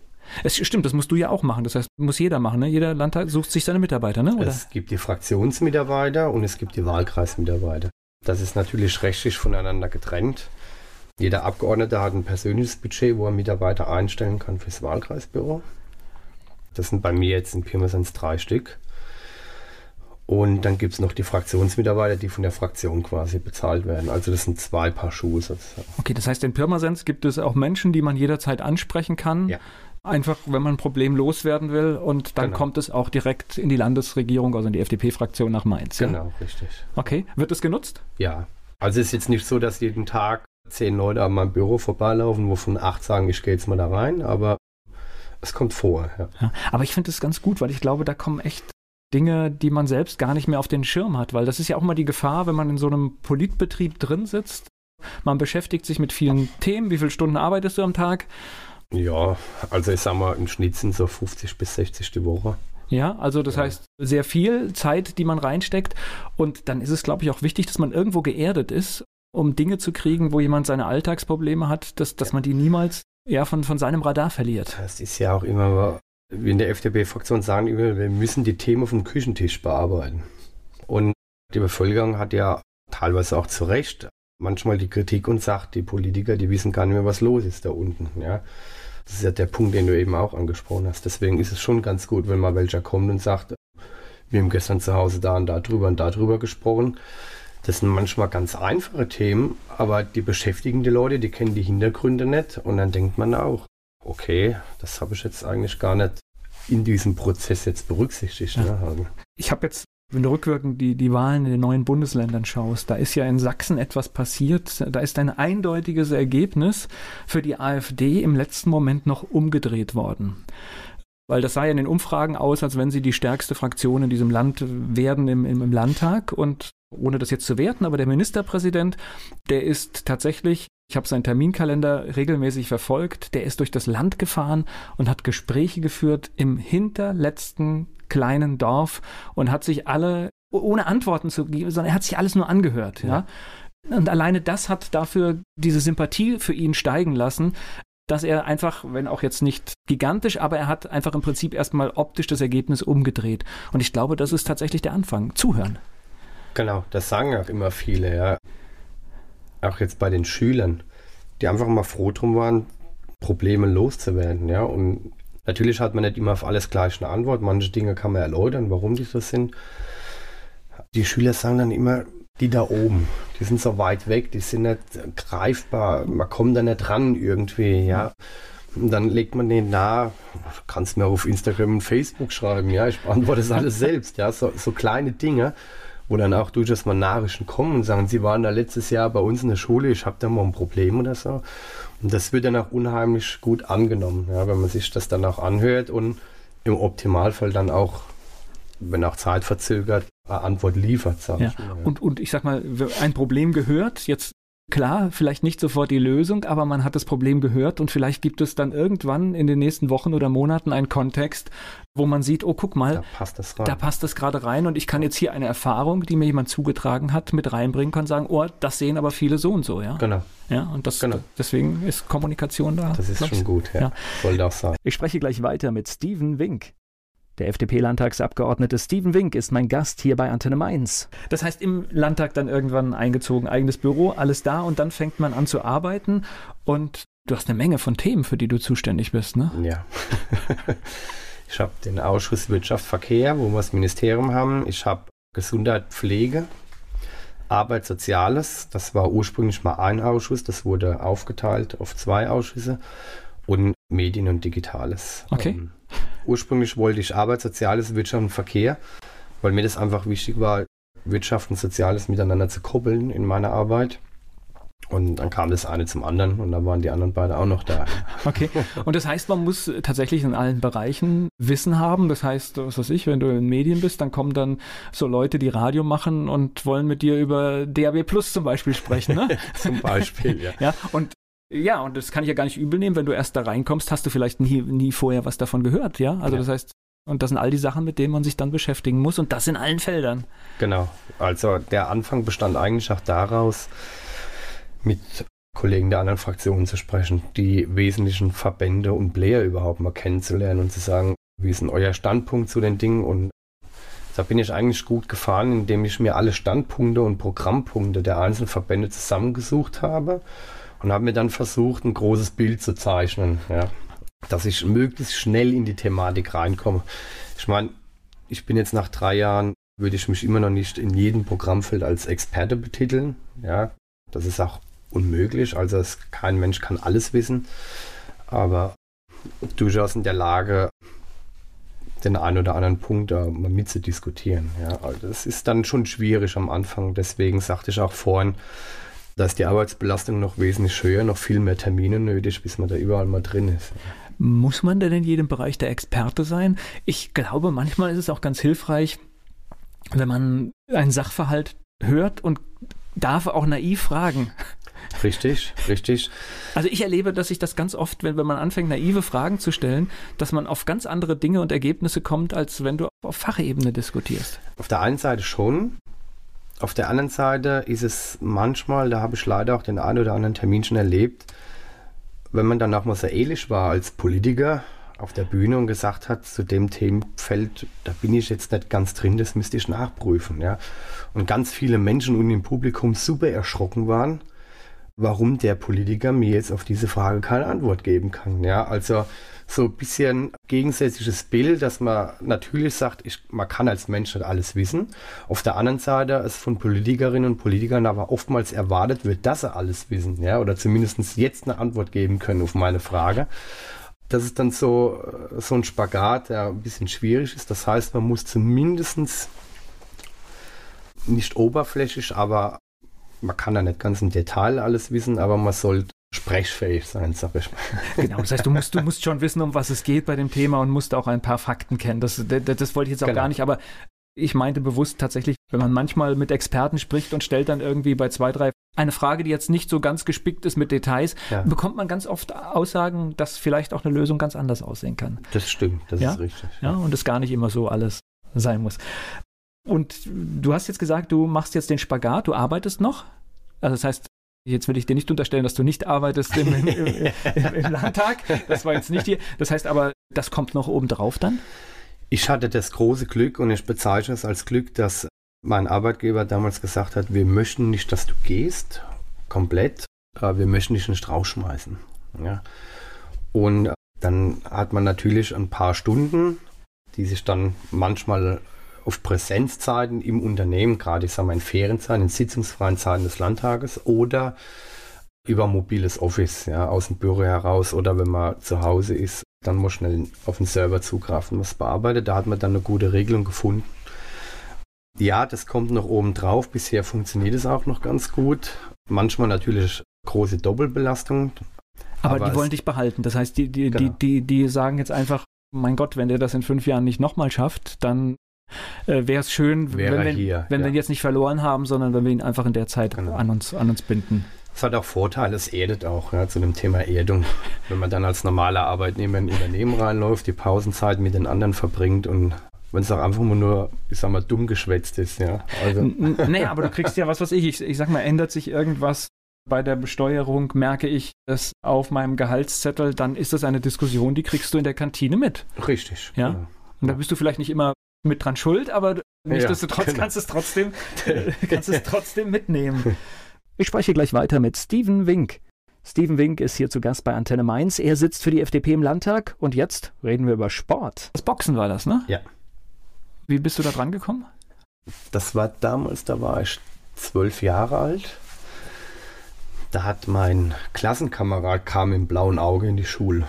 Es stimmt, das musst du ja auch machen. Das heißt, muss jeder machen. Ne? Jeder Landtag sucht sich seine Mitarbeiter, ne? Oder? Es gibt die Fraktionsmitarbeiter und es gibt die Wahlkreismitarbeiter. Das ist natürlich rechtlich voneinander getrennt. Jeder Abgeordnete hat ein persönliches Budget, wo er Mitarbeiter einstellen kann fürs Wahlkreisbüro. Das sind bei mir jetzt in Pirmasens drei Stück. Und dann gibt es noch die Fraktionsmitarbeiter, die von der Fraktion quasi bezahlt werden. Also das sind zwei Paar Schuhe sozusagen. Okay, das heißt, in Pirmasens gibt es auch Menschen, die man jederzeit ansprechen kann. Ja. Einfach, wenn man ein Problem loswerden will und dann genau. kommt es auch direkt in die Landesregierung, also in die FDP-Fraktion nach Mainz. Genau, ja? richtig. Okay, wird es genutzt? Ja. Also es ist jetzt nicht so, dass jeden Tag zehn Leute an meinem Büro vorbeilaufen, wovon acht sagen, ich gehe jetzt mal da rein, aber es kommt vor. Ja. Ja, aber ich finde es ganz gut, weil ich glaube, da kommen echt Dinge, die man selbst gar nicht mehr auf den Schirm hat, weil das ist ja auch mal die Gefahr, wenn man in so einem Politbetrieb drin sitzt. Man beschäftigt sich mit vielen Themen. Wie viele Stunden arbeitest du am Tag? Ja, also ich sag mal, im Schnitt sind so 50 bis 60 die Woche. Ja, also das ja. heißt sehr viel Zeit, die man reinsteckt. Und dann ist es, glaube ich, auch wichtig, dass man irgendwo geerdet ist um Dinge zu kriegen, wo jemand seine Alltagsprobleme hat, dass, dass man die niemals ja, von, von seinem Radar verliert. Das ist ja auch immer, wie in der FDP-Fraktion sagen immer, wir müssen die Themen vom Küchentisch bearbeiten. Und die Bevölkerung hat ja teilweise auch zu Recht manchmal die Kritik und sagt, die Politiker, die wissen gar nicht mehr, was los ist da unten. Ja. Das ist ja der Punkt, den du eben auch angesprochen hast. Deswegen ist es schon ganz gut, wenn mal welcher kommt und sagt, wir haben gestern zu Hause da und da drüber und da drüber gesprochen. Das sind manchmal ganz einfache Themen, aber die beschäftigen die Leute, die kennen die Hintergründe nicht und dann denkt man auch, okay, das habe ich jetzt eigentlich gar nicht in diesem Prozess jetzt berücksichtigt. Ne? Ich habe jetzt, wenn du rückwirkend die, die Wahlen in den neuen Bundesländern schaust, da ist ja in Sachsen etwas passiert. Da ist ein eindeutiges Ergebnis für die AfD im letzten Moment noch umgedreht worden. Weil das sah ja in den Umfragen aus, als wenn sie die stärkste Fraktion in diesem Land werden im, im, im Landtag. Und ohne das jetzt zu werten, aber der Ministerpräsident, der ist tatsächlich, ich habe seinen Terminkalender regelmäßig verfolgt, der ist durch das Land gefahren und hat Gespräche geführt im hinterletzten kleinen Dorf und hat sich alle, ohne Antworten zu geben, sondern er hat sich alles nur angehört, ja. ja. Und alleine das hat dafür diese Sympathie für ihn steigen lassen, dass er einfach, wenn auch jetzt nicht gigantisch, aber er hat einfach im Prinzip erstmal optisch das Ergebnis umgedreht. Und ich glaube, das ist tatsächlich der Anfang. Zuhören. Genau, das sagen auch immer viele, ja. Auch jetzt bei den Schülern, die einfach mal froh drum waren, Probleme loszuwerden, ja. Und natürlich hat man nicht immer auf alles gleich eine Antwort. Manche Dinge kann man erläutern, warum die so sind. Die Schüler sagen dann immer, Die da oben, die sind so weit weg, die sind nicht greifbar, man kommt da nicht ran irgendwie, ja. Und dann legt man den nahe, kannst mir auf Instagram und Facebook schreiben, ja, ich beantworte das alles selbst, ja, so, so kleine Dinge, wo dann auch durchaus mal Nachrichten kommen und sagen, sie waren da letztes Jahr bei uns in der Schule, ich habe da mal ein Problem oder so. Und das wird dann auch unheimlich gut angenommen, ja, wenn man sich das dann auch anhört und im Optimalfall dann auch, wenn auch zeitverzögert, eine Antwort liefert. Sag ja. ich mal, ja. Und, und ich sag mal, ein Problem gehört, jetzt Klar, vielleicht nicht sofort die Lösung, aber man hat das Problem gehört und vielleicht gibt es dann irgendwann in den nächsten Wochen oder Monaten einen Kontext, wo man sieht, oh, guck mal, da passt das, rein. Da passt das gerade rein und ich kann jetzt hier eine Erfahrung, die mir jemand zugetragen hat, mit reinbringen, kann sagen, oh, das sehen aber viele so und so, ja. Genau. Ja, und das, genau. deswegen ist Kommunikation da. Das ist schon gut, ja. ja. Soll das sein. Ich spreche gleich weiter mit Steven Wink. Der FDP-Landtagsabgeordnete Steven Wink ist mein Gast hier bei Antenne Mainz. Das heißt, im Landtag dann irgendwann eingezogen, eigenes Büro, alles da und dann fängt man an zu arbeiten und du hast eine Menge von Themen, für die du zuständig bist, ne? Ja. ich habe den Ausschuss Wirtschaft, Verkehr, wo wir das Ministerium haben. Ich habe Gesundheit, Pflege, Arbeit, Soziales. Das war ursprünglich mal ein Ausschuss, das wurde aufgeteilt auf zwei Ausschüsse und Medien und Digitales. Okay. Ähm, ursprünglich wollte ich Arbeit, Soziales, Wirtschaft und Verkehr, weil mir das einfach wichtig war, Wirtschaft und Soziales miteinander zu koppeln in meiner Arbeit. Und dann kam das eine zum anderen und dann waren die anderen beide auch noch da. Okay. Und das heißt, man muss tatsächlich in allen Bereichen Wissen haben. Das heißt, was weiß ich, wenn du in Medien bist, dann kommen dann so Leute, die Radio machen und wollen mit dir über DAB Plus zum Beispiel sprechen. Ne? zum Beispiel, ja. ja. Und ja, und das kann ich ja gar nicht übel nehmen. Wenn du erst da reinkommst, hast du vielleicht nie, nie vorher was davon gehört, ja? Also ja. das heißt, und das sind all die Sachen, mit denen man sich dann beschäftigen muss und das in allen Feldern. Genau. Also der Anfang bestand eigentlich auch daraus, mit Kollegen der anderen Fraktionen zu sprechen, die wesentlichen Verbände und Player überhaupt mal kennenzulernen und zu sagen, wie ist denn euer Standpunkt zu den Dingen und da bin ich eigentlich gut gefahren, indem ich mir alle Standpunkte und Programmpunkte der einzelnen Verbände zusammengesucht habe und habe mir dann versucht, ein großes Bild zu zeichnen, ja, dass ich möglichst schnell in die Thematik reinkomme. Ich meine, ich bin jetzt nach drei Jahren, würde ich mich immer noch nicht in jedem Programmfeld als Experte betiteln. Ja, das ist auch unmöglich. Also es, kein Mensch kann alles wissen, aber durchaus in der Lage, den einen oder anderen Punkt da mal mitzudiskutieren. Ja, also das ist dann schon schwierig am Anfang. Deswegen sagte ich auch vorhin, da ist die Arbeitsbelastung noch wesentlich höher, noch viel mehr Termine nötig, bis man da überall mal drin ist. Muss man denn in jedem Bereich der Experte sein? Ich glaube, manchmal ist es auch ganz hilfreich, wenn man einen Sachverhalt hört und darf auch naiv fragen. Richtig, richtig. Also ich erlebe, dass sich das ganz oft, wenn, wenn man anfängt, naive Fragen zu stellen, dass man auf ganz andere Dinge und Ergebnisse kommt, als wenn du auf Fachebene diskutierst. Auf der einen Seite schon, auf der anderen Seite ist es manchmal, da habe ich leider auch den einen oder anderen Termin schon erlebt, wenn man dann auch mal sehr ehrlich war als Politiker auf der Bühne und gesagt hat, zu dem Themenfeld, da bin ich jetzt nicht ganz drin, das müsste ich nachprüfen. Ja? Und ganz viele Menschen und im Publikum super erschrocken waren, warum der Politiker mir jetzt auf diese Frage keine Antwort geben kann. Ja? Also so ein bisschen gegensätzliches Bild, dass man natürlich sagt, ich, man kann als Mensch nicht alles wissen. Auf der anderen Seite ist von Politikerinnen und Politikern aber oftmals erwartet wird, dass sie alles wissen, ja, oder zumindest jetzt eine Antwort geben können auf meine Frage. Das ist dann so, so ein Spagat, der ein bisschen schwierig ist. Das heißt, man muss zumindest nicht oberflächlich, aber man kann ja nicht ganz im Detail alles wissen, aber man sollte sprechfähig sein, sag ich mal. Genau, das heißt, du musst, du musst schon wissen, um was es geht bei dem Thema und musst auch ein paar Fakten kennen. Das, das, das wollte ich jetzt auch genau. gar nicht, aber ich meinte bewusst tatsächlich, wenn man manchmal mit Experten spricht und stellt dann irgendwie bei zwei, drei eine Frage, die jetzt nicht so ganz gespickt ist mit Details, ja. bekommt man ganz oft Aussagen, dass vielleicht auch eine Lösung ganz anders aussehen kann. Das stimmt, das ja? ist richtig. Ja, und es gar nicht immer so alles sein muss. Und du hast jetzt gesagt, du machst jetzt den Spagat, du arbeitest noch. Also das heißt, Jetzt will ich dir nicht unterstellen, dass du nicht arbeitest im, im, im, im Landtag. Das war jetzt nicht hier. Das heißt aber, das kommt noch oben drauf dann? Ich hatte das große Glück und ich bezeichne es als Glück, dass mein Arbeitgeber damals gesagt hat, wir möchten nicht, dass du gehst, komplett, wir möchten dich nicht rausschmeißen. Ja. Und dann hat man natürlich ein paar Stunden, die sich dann manchmal auf Präsenzzeiten im Unternehmen, gerade ich sage mal in Ferienzeiten, in sitzungsfreien Zeiten des Landtages oder über mobiles Office, ja, aus dem Büro heraus oder wenn man zu Hause ist, dann muss schnell auf den Server zugreifen, was bearbeitet. Da hat man dann eine gute Regelung gefunden. Ja, das kommt noch oben drauf. Bisher funktioniert es auch noch ganz gut. Manchmal natürlich große Doppelbelastung. Aber, aber die wollen dich behalten. Das heißt, die, die, genau. die, die, die sagen jetzt einfach, mein Gott, wenn der das in fünf Jahren nicht nochmal schafft, dann äh, wäre es schön, Wäre wenn, hier, wenn ja. wir ihn jetzt nicht verloren haben, sondern wenn wir ihn einfach in der Zeit genau. an, uns, an uns binden. Es hat auch Vorteile, es erdet auch ja, zu dem Thema Erdung. Wenn man dann als normaler Arbeitnehmer in ein Unternehmen reinläuft, die Pausenzeit mit den anderen verbringt und wenn es auch einfach nur, ich sag mal, dumm geschwätzt ist, ja. Also. Nee, aber du kriegst ja was, was ich, ich, ich sag mal, ändert sich irgendwas bei der Besteuerung, merke ich es auf meinem Gehaltszettel, dann ist das eine Diskussion, die kriegst du in der Kantine mit. Richtig. Ja. Genau. Und da bist du vielleicht nicht immer mit dran schuld, aber nichtsdestotrotz ja, genau. kannst, es trotzdem, kannst es trotzdem mitnehmen. Ich spreche gleich weiter mit Steven Wink. Steven Wink ist hier zu Gast bei Antenne Mainz. Er sitzt für die FDP im Landtag und jetzt reden wir über Sport. Das Boxen war das, ne? Ja. Wie bist du da dran gekommen? Das war damals, da war ich zwölf Jahre alt. Da hat mein Klassenkamerad kam im blauen Auge in die Schule.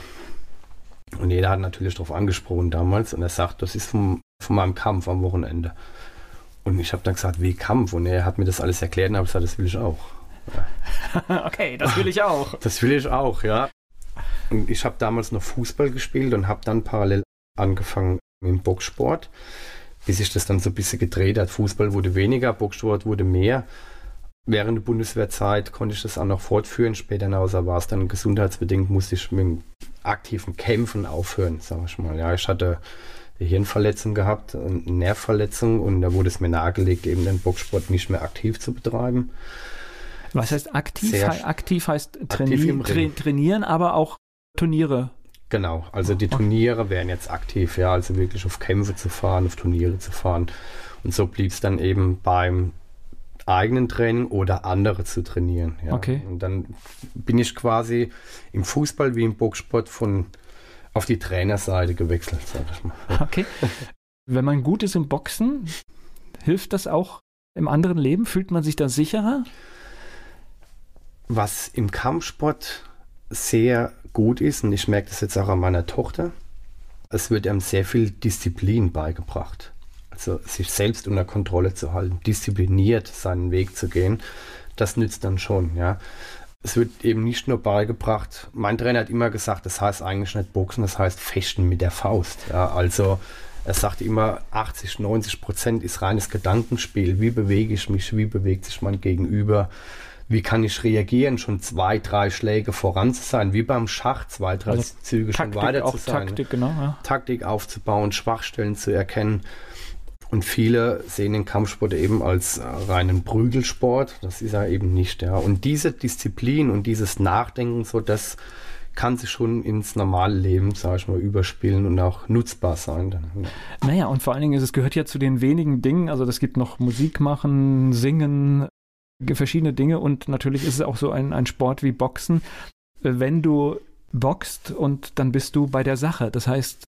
Und jeder hat natürlich darauf angesprochen damals und er sagt, das ist vom, von meinem Kampf am Wochenende. Und ich habe dann gesagt, wie Kampf? Und er hat mir das alles erklärt und habe gesagt, das will ich auch. Ja. okay, das will ich auch. Das will ich auch, ja. Und ich habe damals noch Fußball gespielt und habe dann parallel angefangen mit dem Boxsport, bis sich das dann so ein bisschen gedreht hat. Fußball wurde weniger, Boxsport wurde mehr. Während der Bundeswehrzeit konnte ich das auch noch fortführen. Später hinaus war es dann gesundheitsbedingt, musste ich mit aktiven Kämpfen aufhören, sage ich mal. Ja, ich hatte Hirnverletzung gehabt, eine Nervverletzung und da wurde es mir nahegelegt, eben den Boxsport nicht mehr aktiv zu betreiben. Was heißt aktiv? Sehr aktiv heißt traini tra trainieren, aber auch Turniere. Genau, also die Turniere wären jetzt aktiv, ja, also wirklich auf Kämpfe zu fahren, auf Turniere zu fahren. Und so blieb es dann eben beim eigenen Training oder andere zu trainieren. Ja. Okay. Und dann bin ich quasi im Fußball wie im Boxsport von auf die Trainerseite gewechselt, sag ich mal. Okay. Wenn man gut ist im Boxen, hilft das auch im anderen Leben? Fühlt man sich da sicherer? Was im Kampfsport sehr gut ist, und ich merke das jetzt auch an meiner Tochter, es wird einem sehr viel Disziplin beigebracht. Also sich selbst unter Kontrolle zu halten, diszipliniert seinen Weg zu gehen, das nützt dann schon, ja es wird eben nicht nur beigebracht, mein Trainer hat immer gesagt, das heißt eigentlich nicht Boxen, das heißt Fechten mit der Faust. Ja, also er sagt immer, 80, 90 Prozent ist reines Gedankenspiel. Wie bewege ich mich? Wie bewegt sich mein Gegenüber? Wie kann ich reagieren, schon zwei, drei Schläge voran zu sein, wie beim Schach, zwei, drei also Züge Taktik, schon weiter zu sein. Taktik, genau, ja. Taktik aufzubauen, Schwachstellen zu erkennen. Und viele sehen den Kampfsport eben als äh, reinen Prügelsport. Das ist er eben nicht. Ja. Und diese Disziplin und dieses Nachdenken, so das kann sich schon ins normale Leben, sage ich mal, überspielen und auch nutzbar sein. Dann, ja. Naja, und vor allen Dingen, es gehört ja zu den wenigen Dingen, also das gibt noch Musik machen, singen, verschiedene Dinge und natürlich ist es auch so ein, ein Sport wie Boxen. Wenn du boxt und dann bist du bei der Sache. Das heißt,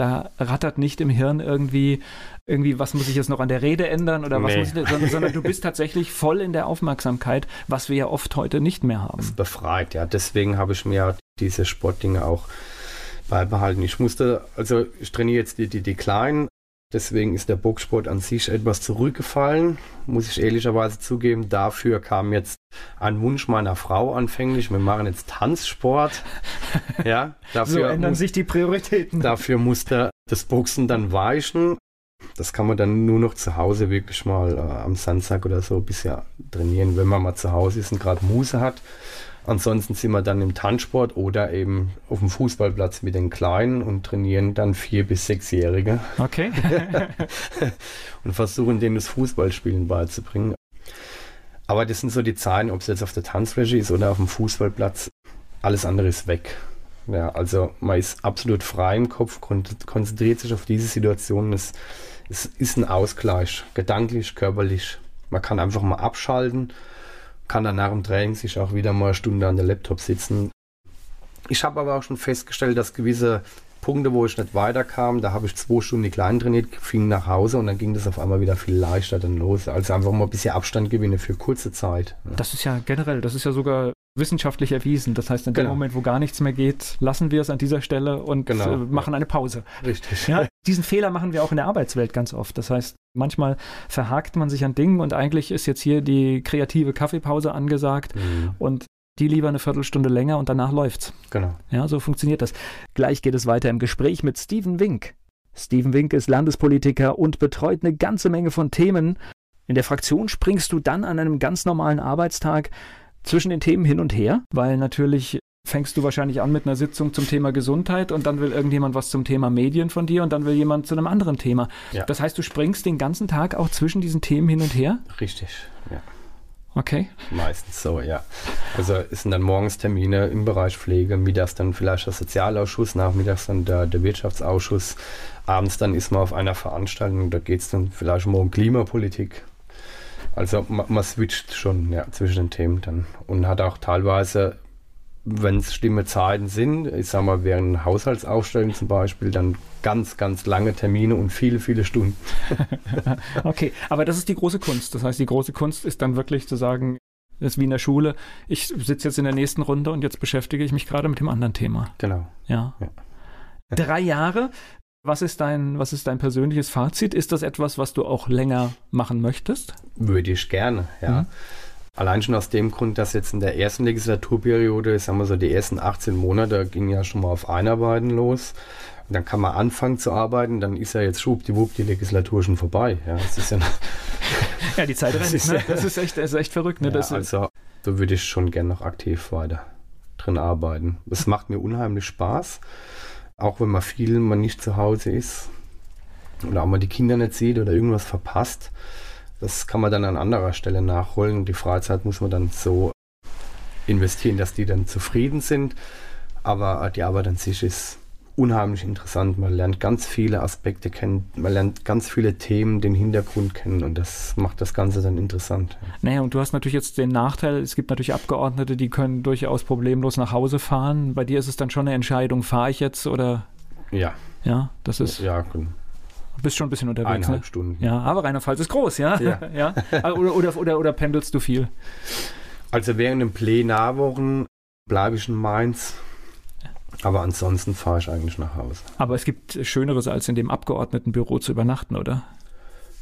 da rattert nicht im Hirn irgendwie, irgendwie, was muss ich jetzt noch an der Rede ändern oder was nee. muss ich, sondern, sondern, du bist tatsächlich voll in der Aufmerksamkeit, was wir ja oft heute nicht mehr haben. Das befreit, ja. Deswegen habe ich mir diese Sportdinge auch beibehalten. Ich musste, also ich trainiere jetzt die, die, die Kleinen, Deswegen ist der Boxsport an sich etwas zurückgefallen, muss ich ehrlicherweise zugeben. Dafür kam jetzt ein Wunsch meiner Frau anfänglich. Wir machen jetzt Tanzsport. Ja, dafür so ändern muss, sich die Prioritäten. Dafür musste das Boxen dann weichen. Das kann man dann nur noch zu Hause wirklich mal äh, am Samstag oder so bisher trainieren, wenn man mal zu Hause ist und gerade Muße hat. Ansonsten sind wir dann im Tanzsport oder eben auf dem Fußballplatz mit den Kleinen und trainieren dann vier- bis sechsjährige. Okay. und versuchen denen das Fußballspielen beizubringen. Aber das sind so die Zahlen, ob es jetzt auf der Tanzfläche ist oder auf dem Fußballplatz. Alles andere ist weg. Ja, also man ist absolut frei im Kopf, konzentriert sich auf diese Situation. Es, es ist ein Ausgleich, gedanklich, körperlich. Man kann einfach mal abschalten kann dann nach dem Training sich auch wieder mal eine Stunde an der Laptop sitzen. Ich habe aber auch schon festgestellt, dass gewisse Punkte, wo ich nicht weiterkam, da habe ich zwei Stunden die Kleinen trainiert, fing nach Hause und dann ging das auf einmal wieder viel leichter dann los. Also einfach mal ein bisschen Abstand gewinne für kurze Zeit. Das ist ja generell, das ist ja sogar wissenschaftlich erwiesen. Das heißt, in dem Genau. Moment, wo gar nichts mehr geht, lassen wir es an dieser Stelle und Genau, äh, machen eine Pause. Richtig. Ja, diesen Fehler machen wir auch in der Arbeitswelt ganz oft. Das heißt, manchmal verhakt man sich an Dingen und eigentlich ist jetzt hier die kreative Kaffeepause angesagt Mhm, und die lieber eine Viertelstunde länger und danach läuft's. genau. Ja, so funktioniert das. Gleich geht es weiter im Gespräch mit Steven Wink. Steven Wink ist Landespolitiker und betreut eine ganze Menge von Themen. In der Fraktion springst du dann an einem ganz normalen Arbeitstag zwischen den Themen hin und her, weil natürlich fängst du wahrscheinlich an mit einer Sitzung zum Thema Gesundheit und dann will irgendjemand was zum Thema Medien von dir und dann will jemand zu einem anderen Thema. Ja. Das heißt, du springst den ganzen Tag auch zwischen diesen Themen hin und her? Richtig. Ja. Okay. Meistens so, ja. Also es sind dann morgens Termine im Bereich Pflege, mittags dann vielleicht der Sozialausschuss, nachmittags dann der, der Wirtschaftsausschuss, abends dann ist man auf einer Veranstaltung, da geht es dann vielleicht mal um Klimapolitik. Also man, man switcht schon ja, zwischen den Themen dann und hat auch teilweise, wenn es schlimme Zeiten sind, ich sag mal während Haushaltsaufstellung zum Beispiel, dann ganz, ganz lange Termine und viele, viele Stunden. Okay, aber das ist die große Kunst. Das heißt, die große Kunst ist dann wirklich zu sagen, das ist wie in der Schule, ich sitze jetzt in der nächsten Runde und jetzt beschäftige ich mich gerade mit dem anderen Thema. Genau. Ja. Ja. Drei Jahre. Was ist, dein, was ist dein persönliches Fazit? Ist das etwas, was du auch länger machen möchtest? Würde ich gerne, ja. Mhm. Allein schon aus dem Grund, dass jetzt in der ersten Legislaturperiode, sagen wir so, die ersten 18 Monate ging ja schon mal auf Einarbeiten los. Und dann kann man anfangen zu arbeiten, dann ist ja jetzt schwuppdiwupp die Legislatur schon vorbei. Ja, das ist ja, Ja, die Zeit rennt. ne? Das ist echt, das ist echt verrückt. Ne? ja das, also da würde ich schon gerne noch aktiv weiter drin arbeiten. Es macht mir unheimlich Spaß, auch wenn man viel man nicht zu Hause ist oder auch mal die Kinder nicht sieht oder irgendwas verpasst. Das kann man dann an anderer Stelle nachholen. Die Freizeit muss man dann so investieren, dass die dann zufrieden sind. Aber die Arbeit an sich ist unheimlich interessant. Man lernt ganz viele Aspekte kennen, man lernt ganz viele Themen, den Hintergrund kennen und das macht das Ganze dann interessant. Naja, und du hast natürlich jetzt den Nachteil, es gibt natürlich Abgeordnete, die können durchaus problemlos nach Hause fahren. Bei dir ist es dann schon eine Entscheidung, fahre ich jetzt oder Ja, ja, das ist, ja, gut. du bist schon ein bisschen unterwegs. eineinhalb Ne? Stunden. Ja, aber Rheinland-Pfalz ist groß, ja? Ja. ja. Ah, Oder, oder, oder, oder pendelst du viel? Also während den Plenarwochen bleibe ich in Mainz, aber ansonsten fahre ich eigentlich nach Hause. Aber es gibt Schöneres, als in dem Abgeordnetenbüro zu übernachten, oder?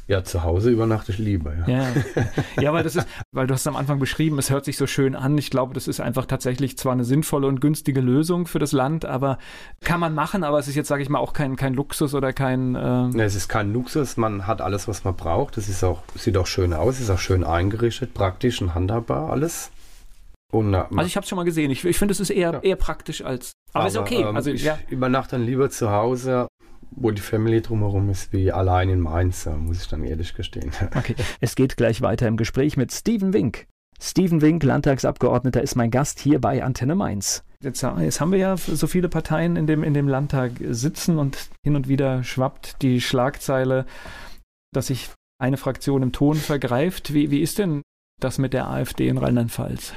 Ja, zu Hause übernachte ich lieber. Ja. Ja, ja, weil das ist, weil du hast es am Anfang beschrieben, es hört sich so schön an. Ich glaube, das ist einfach tatsächlich zwar eine sinnvolle und günstige Lösung für das Land, aber kann man machen, aber es ist jetzt, sage ich mal, auch kein, kein Luxus oder kein. Äh, Ne, Es ist kein Luxus, man hat alles, was man braucht. Das ist auch, sieht auch schön aus, ist auch schön eingerichtet, praktisch und handhabbar alles. Und, na, also ich habe es schon mal gesehen. Ich, ich finde, es ist eher, Ja. eher praktisch als. Aber, ist okay. ähm, also ich ja. übernachte dann lieber zu Hause, wo die Family drumherum ist, wie allein in Mainz, äh, muss ich dann ehrlich gestehen. Okay. Es geht gleich weiter im Gespräch mit Steven Wink. Steven Wink, Landtagsabgeordneter, ist mein Gast hier bei Antenne Mainz. Jetzt, jetzt haben wir ja so viele Parteien in dem, in dem Landtag sitzen und hin und wieder schwappt die Schlagzeile, dass sich eine Fraktion im Ton vergreift. Wie, wie ist denn das mit der AfD in Rheinland-Pfalz?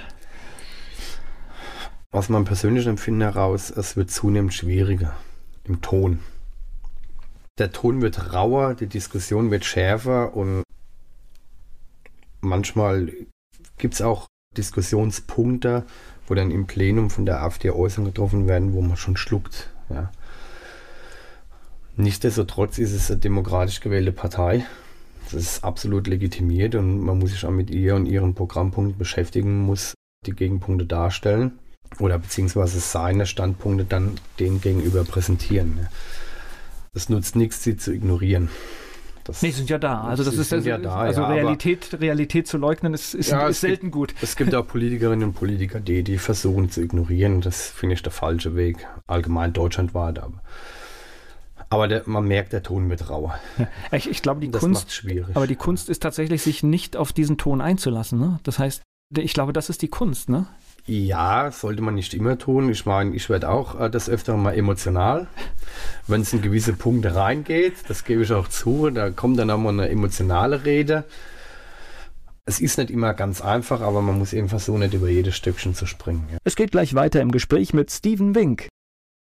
Aus meinem persönlichen Empfinden heraus, es wird zunehmend schwieriger im Ton. Der Ton wird rauer, die Diskussion wird schärfer und manchmal gibt es auch Diskussionspunkte, wo dann im Plenum von der AfD Äußerungen getroffen werden, wo man schon schluckt. Ja. Nichtsdestotrotz ist es eine demokratisch gewählte Partei. Das ist absolut legitimiert und man muss sich auch mit ihr und ihren Programmpunkten beschäftigen, muss die Gegenpunkte darstellen oder beziehungsweise seine Standpunkte dann denen gegenüber präsentieren. Es nutzt nichts, sie zu ignorieren. Das, Nee, sind ja da. Also das ist sind also, ja da, also ja, Realität, Realität zu leugnen ist, ist, Ja, ist selten gut. Es gibt auch Politikerinnen und Politiker, die, die versuchen zu ignorieren. Das finde ich der falsche Weg. Allgemein deutschlandweit. Aber, aber der, man merkt, der Ton wird rauer. Ich, ich glaube, die das Kunst schwierig. Aber die Kunst ist tatsächlich, sich nicht auf diesen Ton einzulassen. Ne? Das heißt, ich glaube, das ist die Kunst. Ne? Ja, sollte man nicht immer tun. Ich meine, ich werde auch äh, das öfter mal emotional. Wenn es in gewisse Punkte reingeht, das gebe ich auch zu, da kommt dann auch mal eine emotionale Rede. Es ist nicht immer ganz einfach, aber man muss eben versuchen, nicht über jedes Stückchen zu springen. Ja. Es geht gleich weiter im Gespräch mit Steven Wink.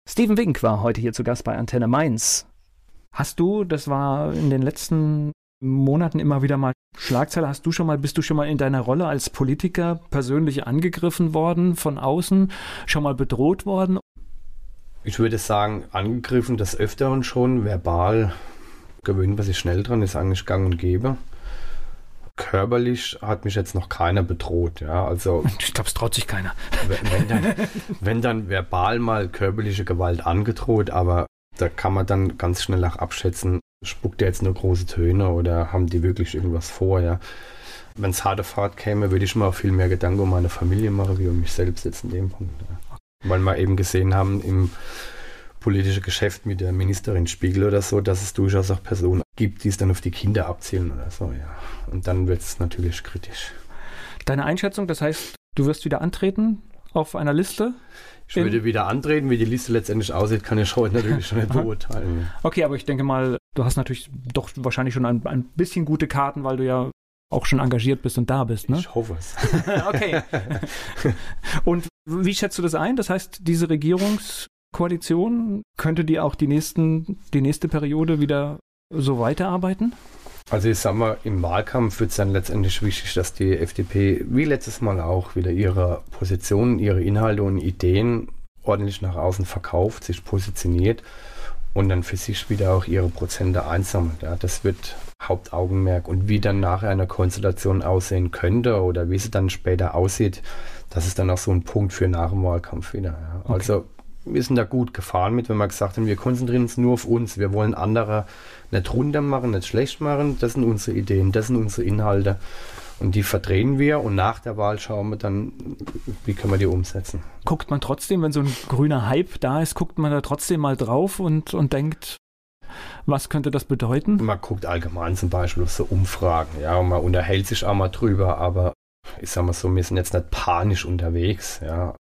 Steven Wink war heute hier zu Gast bei Antenne Mainz. Hast du, das war in den letzten Monaten immer wieder mal Schlagzeile, hast du schon mal, bist du schon mal in deiner Rolle als Politiker persönlich angegriffen worden von außen, schon mal bedroht worden? Ich würde sagen, angegriffen des Öfteren schon, verbal gewöhnt man sich schnell dran, ist eigentlich gang und gäbe. Körperlich hat mich jetzt noch keiner bedroht, ja. Also ich glaube, es traut sich keiner. Wenn dann, wenn dann verbal mal körperliche Gewalt angedroht, aber da kann man dann ganz schnell auch abschätzen, spuckt der jetzt nur große Töne oder haben die wirklich irgendwas vor, ja. Wenn es harte Fahrt käme, würde ich mir auch viel mehr Gedanken um meine Familie machen, wie um mich selbst jetzt in dem Punkt. Ja. Weil wir eben gesehen haben im politischen Geschäft mit der Ministerin Spiegel oder so, dass es durchaus auch Personen gibt, die es dann auf die Kinder abzielen oder so, ja. Und dann wird es natürlich kritisch. Deine Einschätzung, das heißt, du wirst wieder antreten auf einer Liste? Ich würde wieder antreten, wie die Liste letztendlich aussieht, kann ich heute natürlich schon nicht beurteilen. Okay, aber ich denke mal, du hast natürlich doch wahrscheinlich schon ein, ein bisschen gute Karten, weil du ja auch schon engagiert bist und da bist, ne? Ich hoffe es. okay. und wie schätzt du das ein? Das heißt, diese Regierungskoalition, könnte die auch die, nächsten, die nächste Periode wieder so weiterarbeiten? Also ich sag mal, im Wahlkampf wird es dann letztendlich wichtig, dass die FDP wie letztes Mal auch wieder ihre Positionen, ihre Inhalte und Ideen ordentlich nach außen verkauft, sich positioniert und dann für sich wieder auch ihre Prozente einsammelt. Ja, das wird Hauptaugenmerk. Und wie dann nachher eine Konstellation aussehen könnte oder wie sie dann später aussieht, das ist dann auch so ein Punkt für nach dem Wahlkampf wieder. Ja. Okay. Also wir sind da gut gefahren mit, wenn wir gesagt haben, wir konzentrieren uns nur auf uns. Wir wollen andere nicht runter machen, nicht schlecht machen. Das sind unsere Ideen, das sind unsere Inhalte. Und die verdrehen wir und nach der Wahl schauen wir dann, wie können wir die umsetzen. Guckt man trotzdem, wenn so ein grüner Hype da ist, guckt man da trotzdem mal drauf und, und denkt, was könnte das bedeuten? Man guckt allgemein zum Beispiel auf so Umfragen, ja, und man unterhält sich auch mal drüber, aber ich sag mal so, wir sind jetzt nicht panisch unterwegs, ja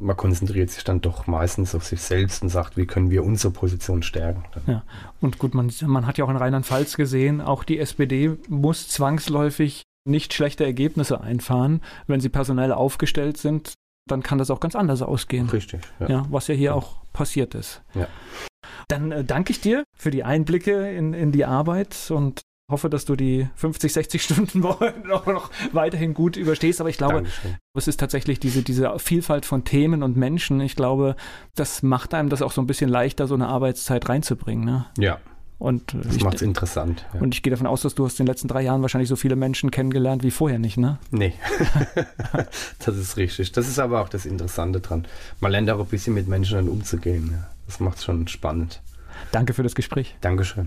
man konzentriert sich dann doch meistens auf sich selbst und sagt, wie können wir unsere Position stärken. Ja, und gut, man, man hat ja auch in Rheinland-Pfalz gesehen, auch die SPD muss zwangsläufig nicht schlechte Ergebnisse einfahren. Wenn sie personell aufgestellt sind, dann kann das auch ganz anders ausgehen. Richtig. Ja, ja was ja hier ja. auch passiert ist. Ja. Dann äh, danke ich dir für die Einblicke in, in die Arbeit und hoffe, dass du die 50, 60 Stunden Woche noch, noch weiterhin gut überstehst. Aber ich glaube, Dankeschön. es ist tatsächlich diese, diese Vielfalt von Themen und Menschen. Ich glaube, das macht einem das auch so ein bisschen leichter, so eine Arbeitszeit reinzubringen. Ne? Ja. Und das macht es interessant. Ja. Und ich gehe davon aus, dass du hast in den letzten drei Jahren wahrscheinlich so viele Menschen kennengelernt wie vorher nicht, ne? Nee, das ist richtig. Das ist aber auch das Interessante dran. Man lernt auch ein bisschen mit Menschen dann umzugehen. Ja. Das macht es schon spannend. Danke für das Gespräch. Dankeschön.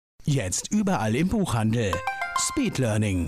Jetzt überall im Buchhandel. Speed Learning.